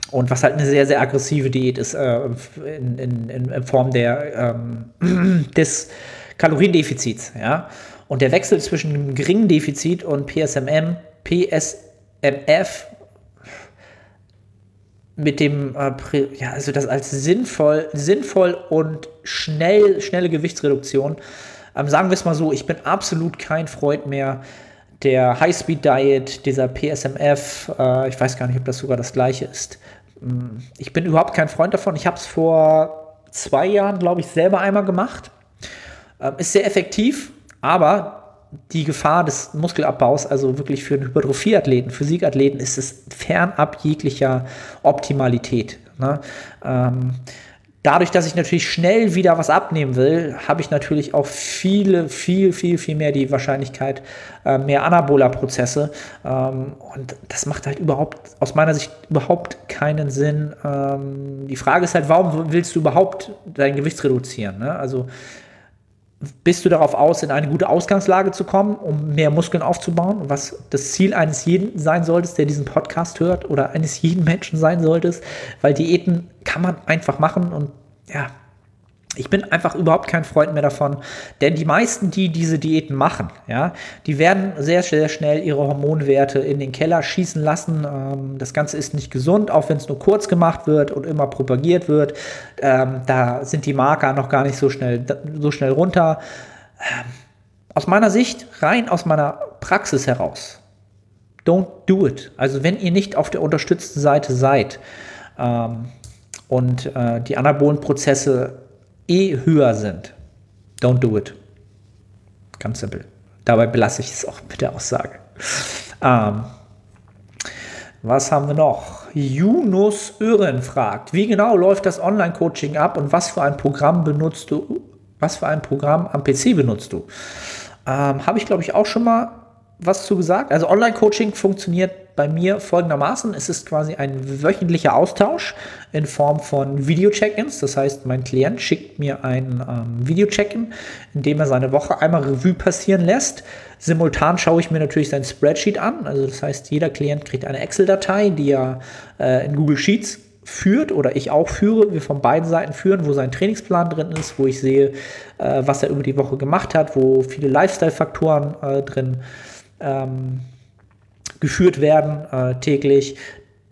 Und was halt eine sehr, sehr aggressive Diät ist, äh, in, in, in, Form der, ähm, *clears throat* des Kaloriendefizits. Ja? Und der Wechsel zwischen geringen Defizit und PSMM, PSMF mit dem, äh, ja, also das als sinnvoll, sinnvoll und schnell, schnelle Gewichtsreduktion. Ähm, sagen wir es mal so, ich bin absolut kein Freund mehr der High-Speed-Diet, dieser PSMF. Äh, ich weiß gar nicht, ob das sogar das gleiche ist. Mm, ich bin überhaupt kein Freund davon. Ich habe es vor zwei Jahren, glaube ich, selber einmal gemacht. Ähm, ist sehr effektiv, aber die Gefahr des Muskelabbaus, also wirklich für einen Hypertrophieathleten, Physikathleten, ist es fernab jeglicher Optimalität. Ne? Ähm, dadurch, dass ich natürlich schnell wieder was abnehmen will, habe ich natürlich auch viele, viel, viel, viel mehr die Wahrscheinlichkeit, äh, mehr Anabola-Prozesse. Ähm, und das macht halt überhaupt, aus meiner Sicht, überhaupt keinen Sinn. Ähm, die Frage ist halt, warum willst du überhaupt dein Gewicht reduzieren? Ne? Also bist du darauf aus, in eine gute Ausgangslage zu kommen, um mehr Muskeln aufzubauen, was das Ziel eines jeden sein sollte, der diesen Podcast hört oder eines jeden Menschen sein sollte, weil Diäten kann man einfach machen und ja, ich bin einfach überhaupt kein Freund mehr davon, denn die meisten, die diese Diäten machen, ja, die werden sehr, sehr schnell ihre Hormonwerte in den Keller schießen lassen. Ähm, das Ganze ist nicht gesund, auch wenn es nur kurz gemacht wird und immer propagiert wird. Ähm, da sind die Marker noch gar nicht so schnell, so schnell runter. Ähm, aus meiner Sicht, rein aus meiner Praxis heraus, don't do it. Also wenn ihr nicht auf der unterstützten Seite seid ähm, und äh, die anabolen Prozesse eh höher sind, don't do it. Ganz simpel. Dabei belasse ich es auch mit der Aussage. Ähm, was haben wir noch? Yunus Ören fragt, wie genau läuft das Online-Coaching ab und was für ein Programm benutzt du? Was für ein Programm am PC benutzt du? Ähm, Habe ich, glaube ich, auch schon mal was zu gesagt. Also Online-Coaching funktioniert bei mir folgendermaßen. Es ist quasi ein wöchentlicher Austausch in Form von Video-Check-ins. Das heißt, mein Klient schickt mir ein ähm, Video-Check-in, in dem er seine Woche einmal Revue passieren lässt. Simultan schaue ich mir natürlich sein Spreadsheet an. Also das heißt, jeder Klient kriegt eine Excel-Datei, die er äh, in Google Sheets führt oder ich auch führe, wir von beiden Seiten führen, wo sein Trainingsplan drin ist, wo ich sehe, äh, was er über die Woche gemacht hat, wo viele Lifestyle-Faktoren äh, drin sind geführt werden äh, täglich,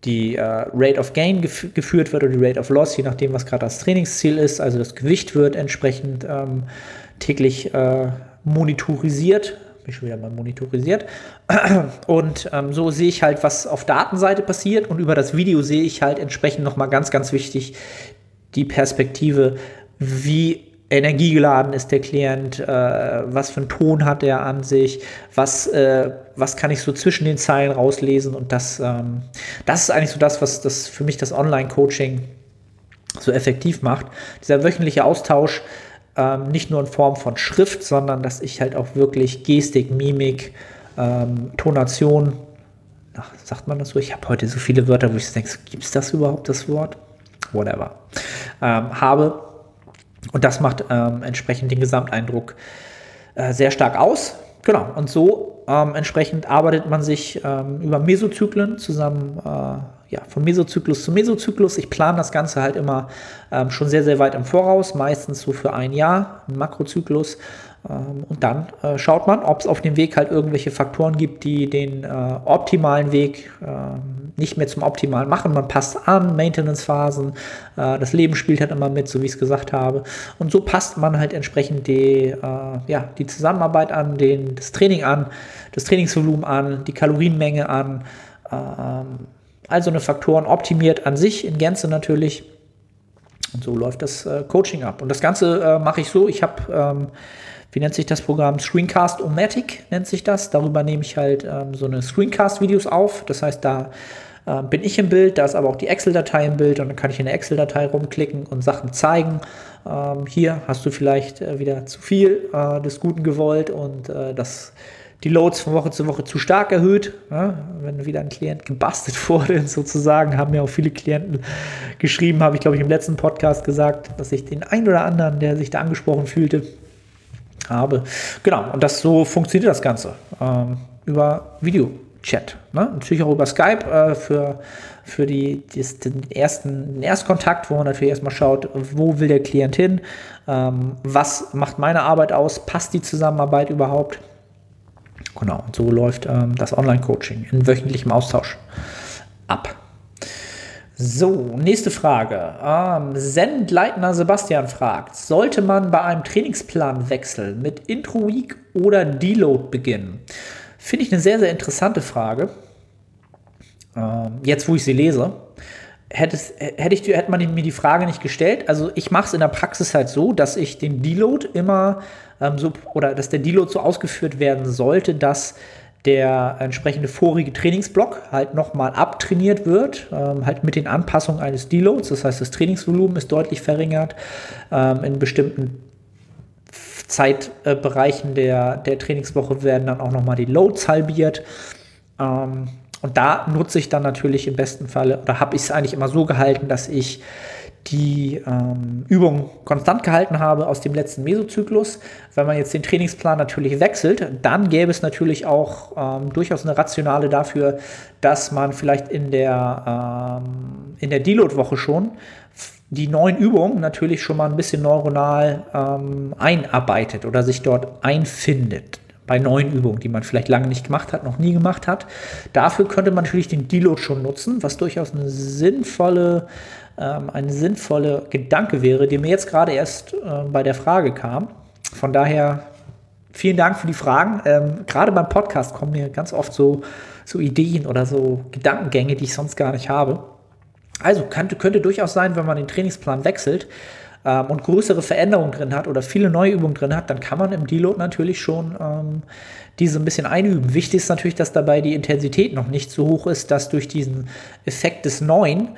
die äh, Rate of Gain gef geführt wird oder die Rate of Loss, je nachdem, was gerade das Trainingsziel ist. Also das Gewicht wird entsprechend ähm, täglich äh, monitorisiert. Bin schon wieder mal monitorisiert. *clears throat* Und ähm, so sehe ich halt, was auf Datenseite passiert. Und über das Video sehe ich halt entsprechend nochmal ganz, ganz wichtig die Perspektive, wie energiegeladen ist der Klient, äh, was für einen Ton hat er an sich, was, äh, was kann ich so zwischen den Zeilen rauslesen und das, ähm, das ist eigentlich so das, was das für mich das Online-Coaching so effektiv macht. Dieser wöchentliche Austausch, ähm, nicht nur in Form von Schrift, sondern dass ich halt auch wirklich Gestik, Mimik, ähm, Tonation, ach, sagt man das so? Ich habe heute so viele Wörter, wo ich denke, gibt es das überhaupt, das Wort? Whatever. Ähm, habe Und das macht ähm, entsprechend den Gesamteindruck äh, sehr stark aus. Genau, und so ähm, entsprechend arbeitet man sich ähm, über Mesozyklen zusammen, äh, ja, vom Mesozyklus zu Mesozyklus. Ich plane das Ganze halt immer ähm, schon sehr, sehr weit im Voraus, meistens so für ein Jahr, ein Makrozyklus. Ähm, und dann äh, schaut man, ob es auf dem Weg halt irgendwelche Faktoren gibt, die den äh, optimalen Weg äh, nicht mehr zum optimalen machen. Man passt an, Maintenance-Phasen, äh, das Leben spielt halt immer mit, so wie ich es gesagt habe. Und so passt man halt entsprechend die, äh, ja, die Zusammenarbeit an, den, das Training an, das Trainingsvolumen an, die Kalorienmenge an. Also eine Faktoren optimiert an sich in Gänze natürlich. Und so läuft das äh, Coaching ab. Und das Ganze mache ich so, ich habe ähm, wie nennt sich das Programm? Screencast-O-Matic nennt sich das. Darüber nehme ich halt ähm, so eine Screencast-Videos auf. Das heißt, da äh, bin ich im Bild, da ist aber auch die Excel-Datei im Bild und dann kann ich in der Excel-Datei rumklicken und Sachen zeigen. Ähm, hier hast du vielleicht äh, wieder zu viel äh, des Guten gewollt und äh, das die Loads von Woche zu Woche zu stark erhöht. Ja, wenn wieder ein Klient gebastelt *laughs* wurde, sozusagen, haben mir auch viele Klienten geschrieben, habe ich glaube ich im letzten Podcast gesagt, dass ich den einen oder anderen, der sich da angesprochen fühlte, habe. Genau, und das so funktioniert das Ganze. Ähm, über Videochat. Ne? Natürlich auch über Skype äh, für, für die, die, den ersten den Erstkontakt, wo man natürlich erstmal schaut, wo will der Klient hin, ähm, was macht meine Arbeit aus, passt die Zusammenarbeit überhaupt. Genau, und so läuft ähm, das Online-Coaching in wöchentlichem Austausch ab. So, nächste Frage. Ähm, Sendleitner Sebastian fragt, sollte man bei einem Trainingsplanwechsel mit Intro Week oder Deload beginnen? Finde ich eine sehr, sehr interessante Frage. Ähm, jetzt, wo ich sie lese, hätte, hätte, ich, hätte man mir die Frage nicht gestellt. Also ich mache es in der Praxis halt so, dass ich den Deload immer ähm, so, oder dass der Deload so ausgeführt werden sollte, dass der entsprechende vorige Trainingsblock halt nochmal abtrainiert wird, ähm, halt mit den Anpassungen eines Deloads. Das heißt, das Trainingsvolumen ist deutlich verringert. Ähm, in bestimmten Zeitbereichen der, der Trainingswoche werden dann auch nochmal die Loads halbiert. Ähm, und da nutze ich dann natürlich im besten Falle, oder habe ich es eigentlich immer so gehalten, dass ich die ähm, Übung konstant gehalten habe aus dem letzten Mesozyklus. Wenn man jetzt den Trainingsplan natürlich wechselt, dann gäbe es natürlich auch ähm, durchaus eine Rationale dafür, dass man vielleicht in der, ähm, in der Deload-Woche schon die neuen Übungen natürlich schon mal ein bisschen neuronal ähm, einarbeitet oder sich dort einfindet bei neuen Übungen, die man vielleicht lange nicht gemacht hat, noch nie gemacht hat. Dafür könnte man natürlich den Deload schon nutzen, was durchaus eine sinnvolle ähm, ein sinnvoller Gedanke wäre, der mir jetzt gerade erst äh, bei der Frage kam. Von daher vielen Dank für die Fragen. Ähm, gerade beim Podcast kommen mir ganz oft so, so Ideen oder so Gedankengänge, die ich sonst gar nicht habe. Also könnte, könnte durchaus sein, wenn man den Trainingsplan wechselt ähm, und größere Veränderungen drin hat oder viele neue Übungen drin hat, dann kann man im Deload natürlich schon ähm, diese ein bisschen einüben. Wichtig ist natürlich, dass dabei die Intensität noch nicht so hoch ist, dass durch diesen Effekt des Neuen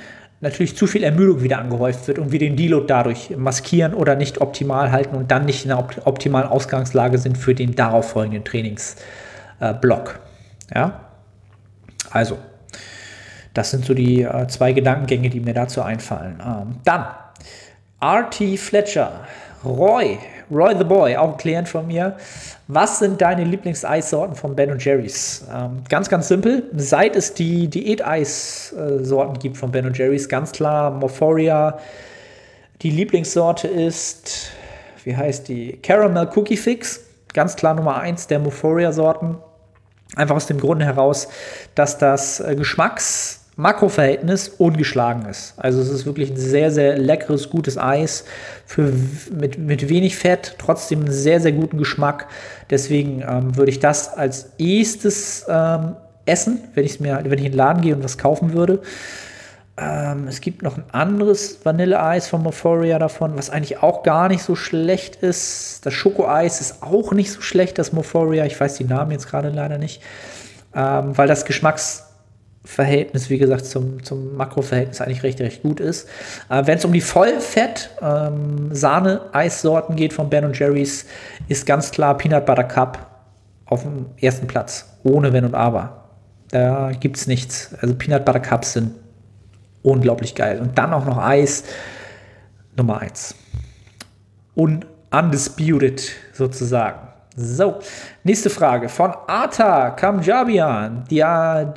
natürlich zu viel Ermüdung wieder angehäuft wird und wir den Deload dadurch maskieren oder nicht optimal halten und dann nicht in einer optimalen Ausgangslage sind für den darauffolgenden Trainingsblock. Äh, ja? Also, das sind so die äh, zwei Gedankengänge, die mir dazu einfallen. Ähm, dann RT Fletcher, Roy, Roy the Boy, auch ein Klient von mir, was sind deine Lieblingseissorten von Ben Jerry's? Ähm, ganz, ganz simpel. Seit es die Diät-Eis-Sorten gibt von Ben Jerry's, ganz klar Morphoria. Die Lieblingssorte ist, wie heißt die? Caramel Cookie Fix. Ganz klar Nummer 1 der Morphoria-Sorten. Einfach aus dem Grunde heraus, dass das äh, Geschmacks- Makroverhältnis ungeschlagen ist. Also es ist wirklich ein sehr, sehr leckeres, gutes Eis für, mit, mit wenig Fett, trotzdem einen sehr, sehr guten Geschmack. Deswegen ähm, würde ich das als erstes ähm, essen, wenn, mir, wenn ich in den Laden gehe und was kaufen würde. Ähm, es gibt noch ein anderes Vanilleeis von Morphoria davon, was eigentlich auch gar nicht so schlecht ist. Das Schokoeis ist auch nicht so schlecht, das Morphoria. Ich weiß die Namen jetzt gerade leider nicht, ähm, weil das Geschmacks Verhältnis, wie gesagt, zum, zum Makroverhältnis eigentlich recht, recht gut ist. Äh, Wenn es um die Vollfett-Sahne-Eissorten ähm, geht von Ben Jerry's, ist ganz klar Peanut Butter Cup auf dem ersten Platz, ohne Wenn und Aber. Da gibt es nichts. Also Peanut Butter Cups sind unglaublich geil. Und dann auch noch Eis, Nummer 1. un undisputed sozusagen. So, nächste Frage von Ata Kamjabian. Die,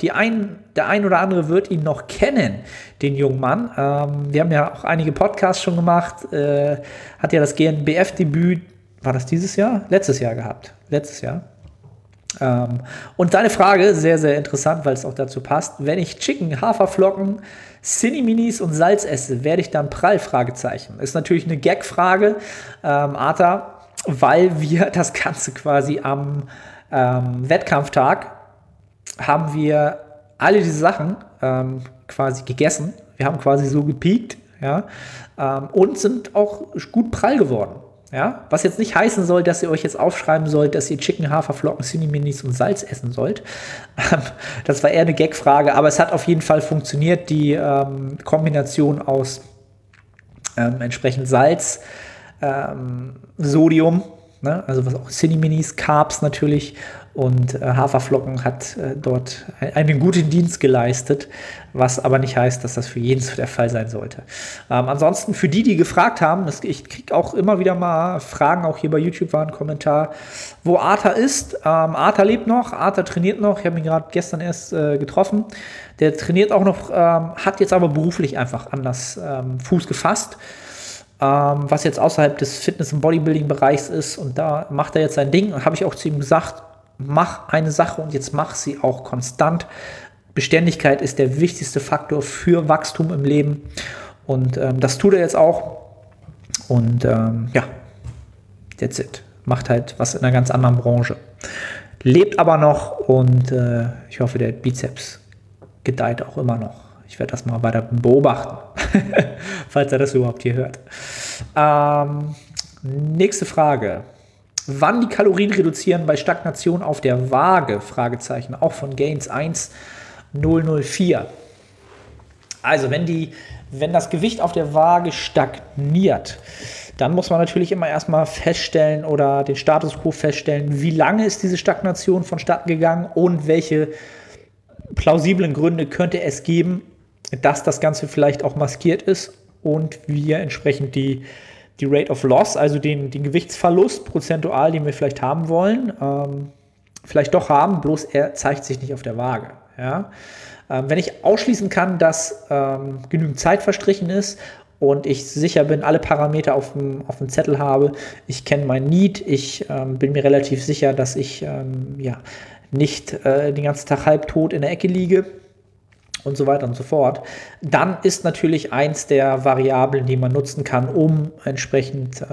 die ein, der ein oder andere wird ihn noch kennen, den jungen Mann. Ähm, wir haben ja auch einige Podcasts schon gemacht. Äh, hat ja das GNBF-Debüt, war das dieses Jahr? Letztes Jahr gehabt. Letztes Jahr. Ähm, und deine Frage, sehr, sehr interessant, weil es auch dazu passt. Wenn ich Chicken, Haferflocken, Cinni-Minis und Salz esse, werde ich dann prall? Fragezeichen. Ist natürlich eine Gag-Frage. Ähm, Arta, weil wir *laughs* das Ganze quasi am ähm, Wettkampftag haben wir alle diese Sachen ähm, quasi gegessen. Wir haben quasi so gepiekt, ja, ähm, und sind auch gut prall geworden. Ja, was jetzt nicht heißen soll, dass ihr euch jetzt aufschreiben sollt, dass ihr Chicken, Haferflocken, Cinni-Minis und Salz essen sollt. das war eher eine Gag-Frage, aber es hat auf jeden Fall funktioniert. Die ähm, Kombination aus ähm, entsprechend Salz, ähm, Sodium, ne? also was auch Cineminis, Carbs natürlich und äh, Haferflocken hat äh, dort einen guten Dienst geleistet, was aber nicht heißt, dass das für jeden der Fall sein sollte. Ähm, ansonsten für die, die gefragt haben, das, ich kriege auch immer wieder mal Fragen, auch hier bei YouTube war ein Kommentar, wo Arta ist. Ähm, Arta lebt noch, Arta trainiert noch, ich habe ihn gerade gestern erst äh, getroffen. Der trainiert auch noch, ähm, hat jetzt aber beruflich einfach anders ähm, Fuß gefasst ähm, was jetzt außerhalb des Fitness- und Bodybuilding-Bereichs ist. Und da macht er jetzt sein Ding. Und habe ich auch zu ihm gesagt, mach eine Sache und jetzt mach sie auch konstant. Beständigkeit ist der wichtigste Faktor für Wachstum im Leben. Und ähm, das tut er jetzt auch. Und ähm, ja, that's it. Macht halt was in einer ganz anderen Branche. Lebt aber noch und äh, ich hoffe, der Bizeps gedeiht auch immer noch. Ich werde das mal weiter beobachten, *laughs* falls er das überhaupt hier hört. Ähm, nächste Frage. Wann die Kalorien reduzieren bei Stagnation auf der Waage? Fragezeichen. Auch von Gains 1004. Also, wenn, die, wenn das Gewicht auf der Waage stagniert, dann muss man natürlich immer erstmal feststellen oder den Status quo feststellen, wie lange ist diese Stagnation vonstatten gegangen und welche plausiblen Gründe könnte es geben, dass das Ganze vielleicht auch maskiert ist und wir entsprechend die, die Rate of Loss, also den, den Gewichtsverlust prozentual, den wir vielleicht haben wollen, ähm, vielleicht doch haben, bloß er zeigt sich nicht auf der Waage. Ja? Ähm, wenn ich ausschließen kann, dass ähm, genügend Zeit verstrichen ist und ich sicher bin, alle Parameter auf dem, auf dem Zettel habe, ich kenne mein Need, ich ähm, bin mir relativ sicher, dass ich ähm, ja, nicht äh, den ganzen Tag halbtot in der Ecke liege, und so weiter und so fort, dann ist natürlich eins der Variablen, die man nutzen kann, um entsprechend äh,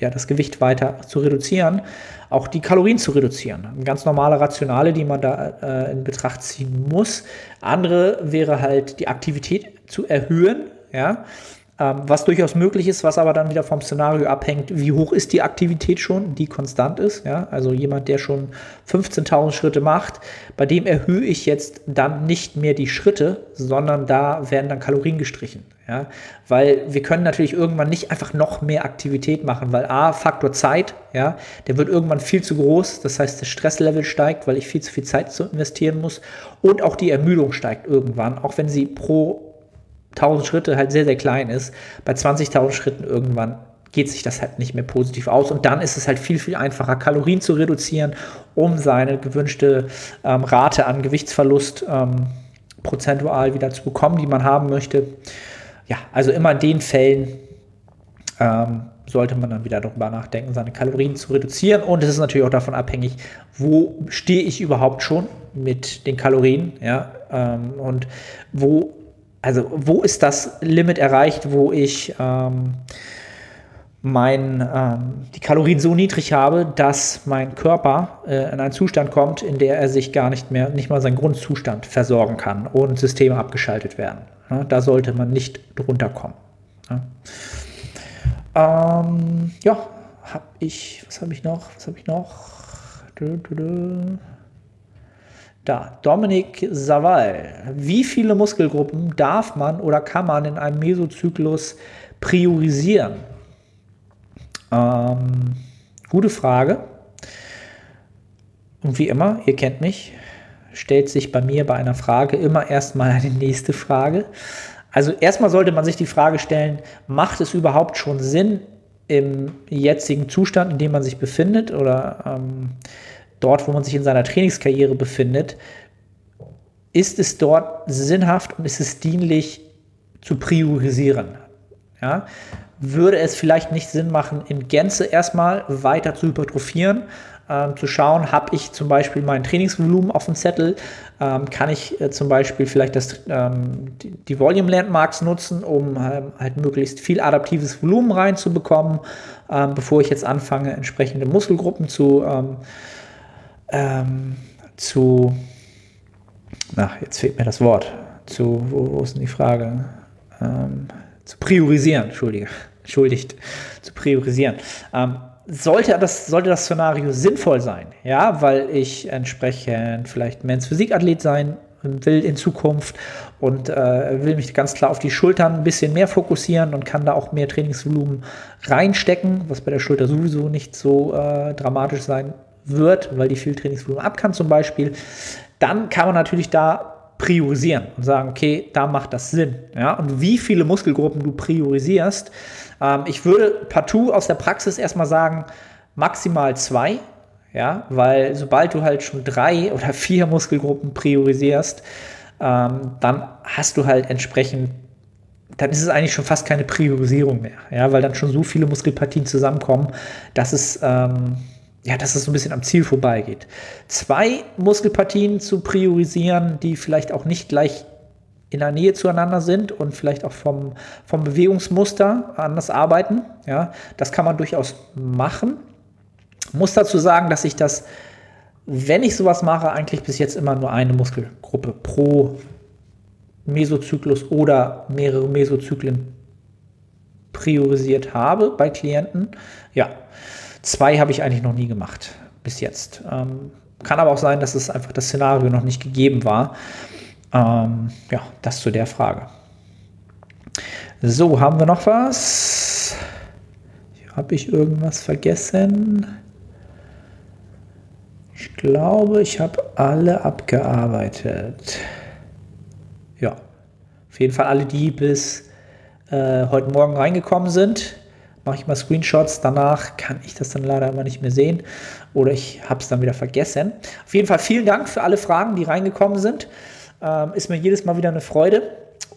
ja, das Gewicht weiter zu reduzieren, auch die Kalorien zu reduzieren. Eine ganz normale Rationale, die man da äh, in Betracht ziehen muss. Andere wäre halt die Aktivität zu erhöhen, ja, was durchaus möglich ist, was aber dann wieder vom Szenario abhängt, wie hoch ist die Aktivität schon, die konstant ist. Ja? Also jemand, der schon 15.000 Schritte macht, bei dem erhöhe ich jetzt dann nicht mehr die Schritte, sondern da werden dann Kalorien gestrichen. Ja? Weil wir können natürlich irgendwann nicht einfach noch mehr Aktivität machen, weil A, Faktor Zeit, ja, der wird irgendwann viel zu groß. Das heißt, das Stresslevel steigt, weil ich viel zu viel Zeit investieren muss. Und auch die Ermüdung steigt irgendwann, auch wenn sie pro 1000 Schritte halt sehr, sehr klein ist, bei 20.000 Schritten irgendwann geht sich das halt nicht mehr positiv aus. Und dann ist es halt viel, viel einfacher, Kalorien zu reduzieren, um seine gewünschte ähm, Rate an Gewichtsverlust ähm, prozentual wieder zu bekommen, die man haben möchte. Ja, also immer in den Fällen ähm, sollte man dann wieder darüber nachdenken, seine Kalorien zu reduzieren. Und es ist natürlich auch davon abhängig, wo stehe ich überhaupt schon mit den Kalorien, ja, ähm, und wo also wo ist das Limit erreicht, wo ich ähm, mein, ähm, die Kalorien so niedrig habe, dass mein Körper äh, in einen Zustand kommt, in der er sich gar nicht mehr, nicht mal seinen Grundzustand versorgen kann und Systeme abgeschaltet werden. Ja, da sollte man nicht drunter kommen. Ja, ähm, ja habe ich, was habe ich noch? Was habe ich noch? Du, du, du. Da, Dominik Saval. Wie viele Muskelgruppen darf man oder kann man in einem Mesozyklus priorisieren? Ähm, gute Frage. Und wie immer, ihr kennt mich, stellt sich bei mir bei einer Frage immer erstmal eine nächste Frage. Also erstmal sollte man sich die Frage stellen, macht es überhaupt schon Sinn, im jetzigen Zustand, in dem man sich befindet oder ähm, dort, wo man sich in seiner Trainingskarriere befindet, ist es dort sinnhaft und ist es dienlich zu priorisieren? Ja? Würde es vielleicht nicht Sinn machen, in Gänze erstmal weiter zu hypertrophieren, ähm, zu schauen, habe ich zum Beispiel mein Trainingsvolumen auf dem Zettel, ähm, kann ich äh, zum Beispiel vielleicht das, ähm, die, die, Volume Landmarks nutzen, um ähm, halt möglichst viel adaptives Volumen reinzubekommen, ähm, bevor ich jetzt anfange, entsprechende Muskelgruppen zu, ähm, zu na, jetzt fehlt mir das Wort, zu, wo, wo ist denn die Frage? zu priorisieren, entschuldige, *laughs* entschuldigt, zu priorisieren. Ähm, sollte das, sollte das Szenario sinnvoll sein, ja, weil ich entsprechend vielleicht Men's Physikathlet sein will in Zukunft und äh, will mich ganz klar auf die Schultern ein bisschen mehr fokussieren und kann da auch mehr Trainingsvolumen reinstecken, was bei der Schulter sowieso nicht so äh, dramatisch sein wird, weil die viel Trainingsvolumen ab kann zum Beispiel, dann kann man natürlich da priorisieren und sagen, okay, da macht das Sinn. Ja? Und wie viele Muskelgruppen du priorisierst, ähm, ich würde partout aus der Praxis erstmal sagen, maximal zwei, ja, weil sobald du halt schon drei *laughs* oder vier Muskelgruppen priorisierst, ähm, dann hast du halt entsprechend, dann ist es eigentlich schon fast keine Priorisierung mehr, ja, weil dann schon so viele Muskelpartien zusammenkommen, dass es, ähm, ja, dass es so ein bisschen am Ziel vorbeigeht. Zwei Muskelpartien zu priorisieren, die vielleicht auch nicht gleich in der Nähe zueinander sind und vielleicht auch vom, vom Bewegungsmuster anders arbeiten. Ja, das kann man durchaus machen. Muss dazu sagen, dass ich das, wenn ich sowas mache, eigentlich bis jetzt immer nur eine Muskelgruppe pro Mesozyklus oder mehrere Mesozyklen priorisiert habe bei Klienten. Ja, zwei habe ich eigentlich noch nie gemacht bis jetzt. Ähm, kann aber auch sein, dass es einfach das Szenario noch nicht gegeben war. Ähm, ja, das zu der Frage. So, haben wir noch was? Habe ich irgendwas vergessen? Ich glaube, ich habe alle abgearbeitet. Ja, auf jeden Fall alle, die bis äh, heute Morgen reingekommen sind. Mache ich mal Screenshots. Danach kann ich das dann leider immer nicht mehr sehen oder ich habe es dann wieder vergessen. Auf jeden Fall vielen Dank für alle Fragen, die reingekommen sind. Ähm, ist mir jedes Mal wieder eine Freude.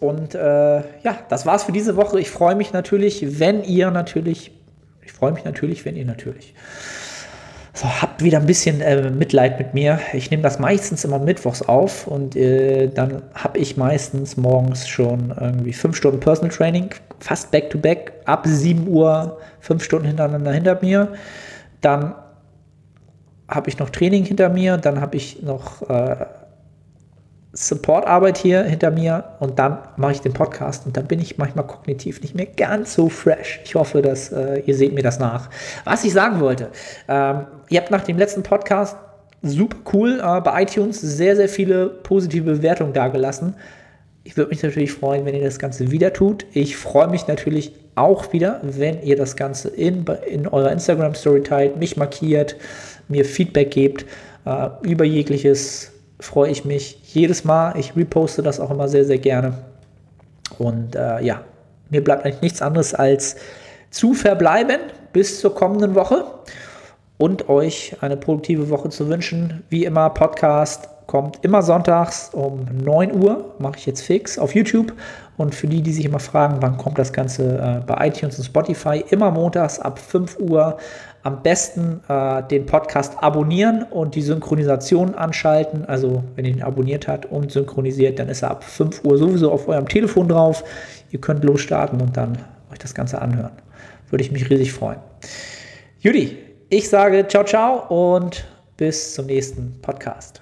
Und äh, ja, das war's für diese Woche. Ich freue mich natürlich, wenn ihr natürlich, ich freue mich natürlich, wenn ihr natürlich. So, habt wieder ein bisschen äh, Mitleid mit mir. Ich nehme das meistens immer mittwochs auf und äh, dann habe ich meistens morgens schon irgendwie fünf Stunden Personal Training, fast back to back, ab 7 Uhr, fünf Stunden hintereinander hinter mir. Dann habe ich noch Training hinter mir, dann habe ich noch äh, Supportarbeit hier hinter mir und dann mache ich den Podcast und dann bin ich manchmal kognitiv nicht mehr ganz so fresh. Ich hoffe, dass äh, ihr seht mir das nach. Was ich sagen wollte, ähm, ihr habt nach dem letzten Podcast super cool äh, bei iTunes sehr, sehr viele positive Bewertungen dagelassen. Ich würde mich natürlich freuen, wenn ihr das Ganze wieder tut. Ich freue mich natürlich auch wieder, wenn ihr das Ganze in, in eurer Instagram Story teilt, mich markiert, mir Feedback gebt äh, über jegliches freue ich mich jedes Mal. Ich reposte das auch immer sehr, sehr gerne. Und äh, ja, mir bleibt eigentlich nichts anderes als zu verbleiben bis zur kommenden Woche und euch eine produktive Woche zu wünschen. Wie immer, Podcast kommt immer sonntags um 9 Uhr, mache ich jetzt fix auf YouTube. Und für die, die sich immer fragen, wann kommt das Ganze äh, bei iTunes und Spotify, immer montags ab 5 Uhr am besten äh, den Podcast abonnieren und die Synchronisation anschalten. Also wenn ihr ihn abonniert habt und synchronisiert, dann ist er ab 5 Uhr sowieso auf eurem Telefon drauf. Ihr könnt losstarten und dann euch das Ganze anhören. Würde ich mich riesig freuen. Judy, ich sage ciao, ciao und bis zum nächsten Podcast.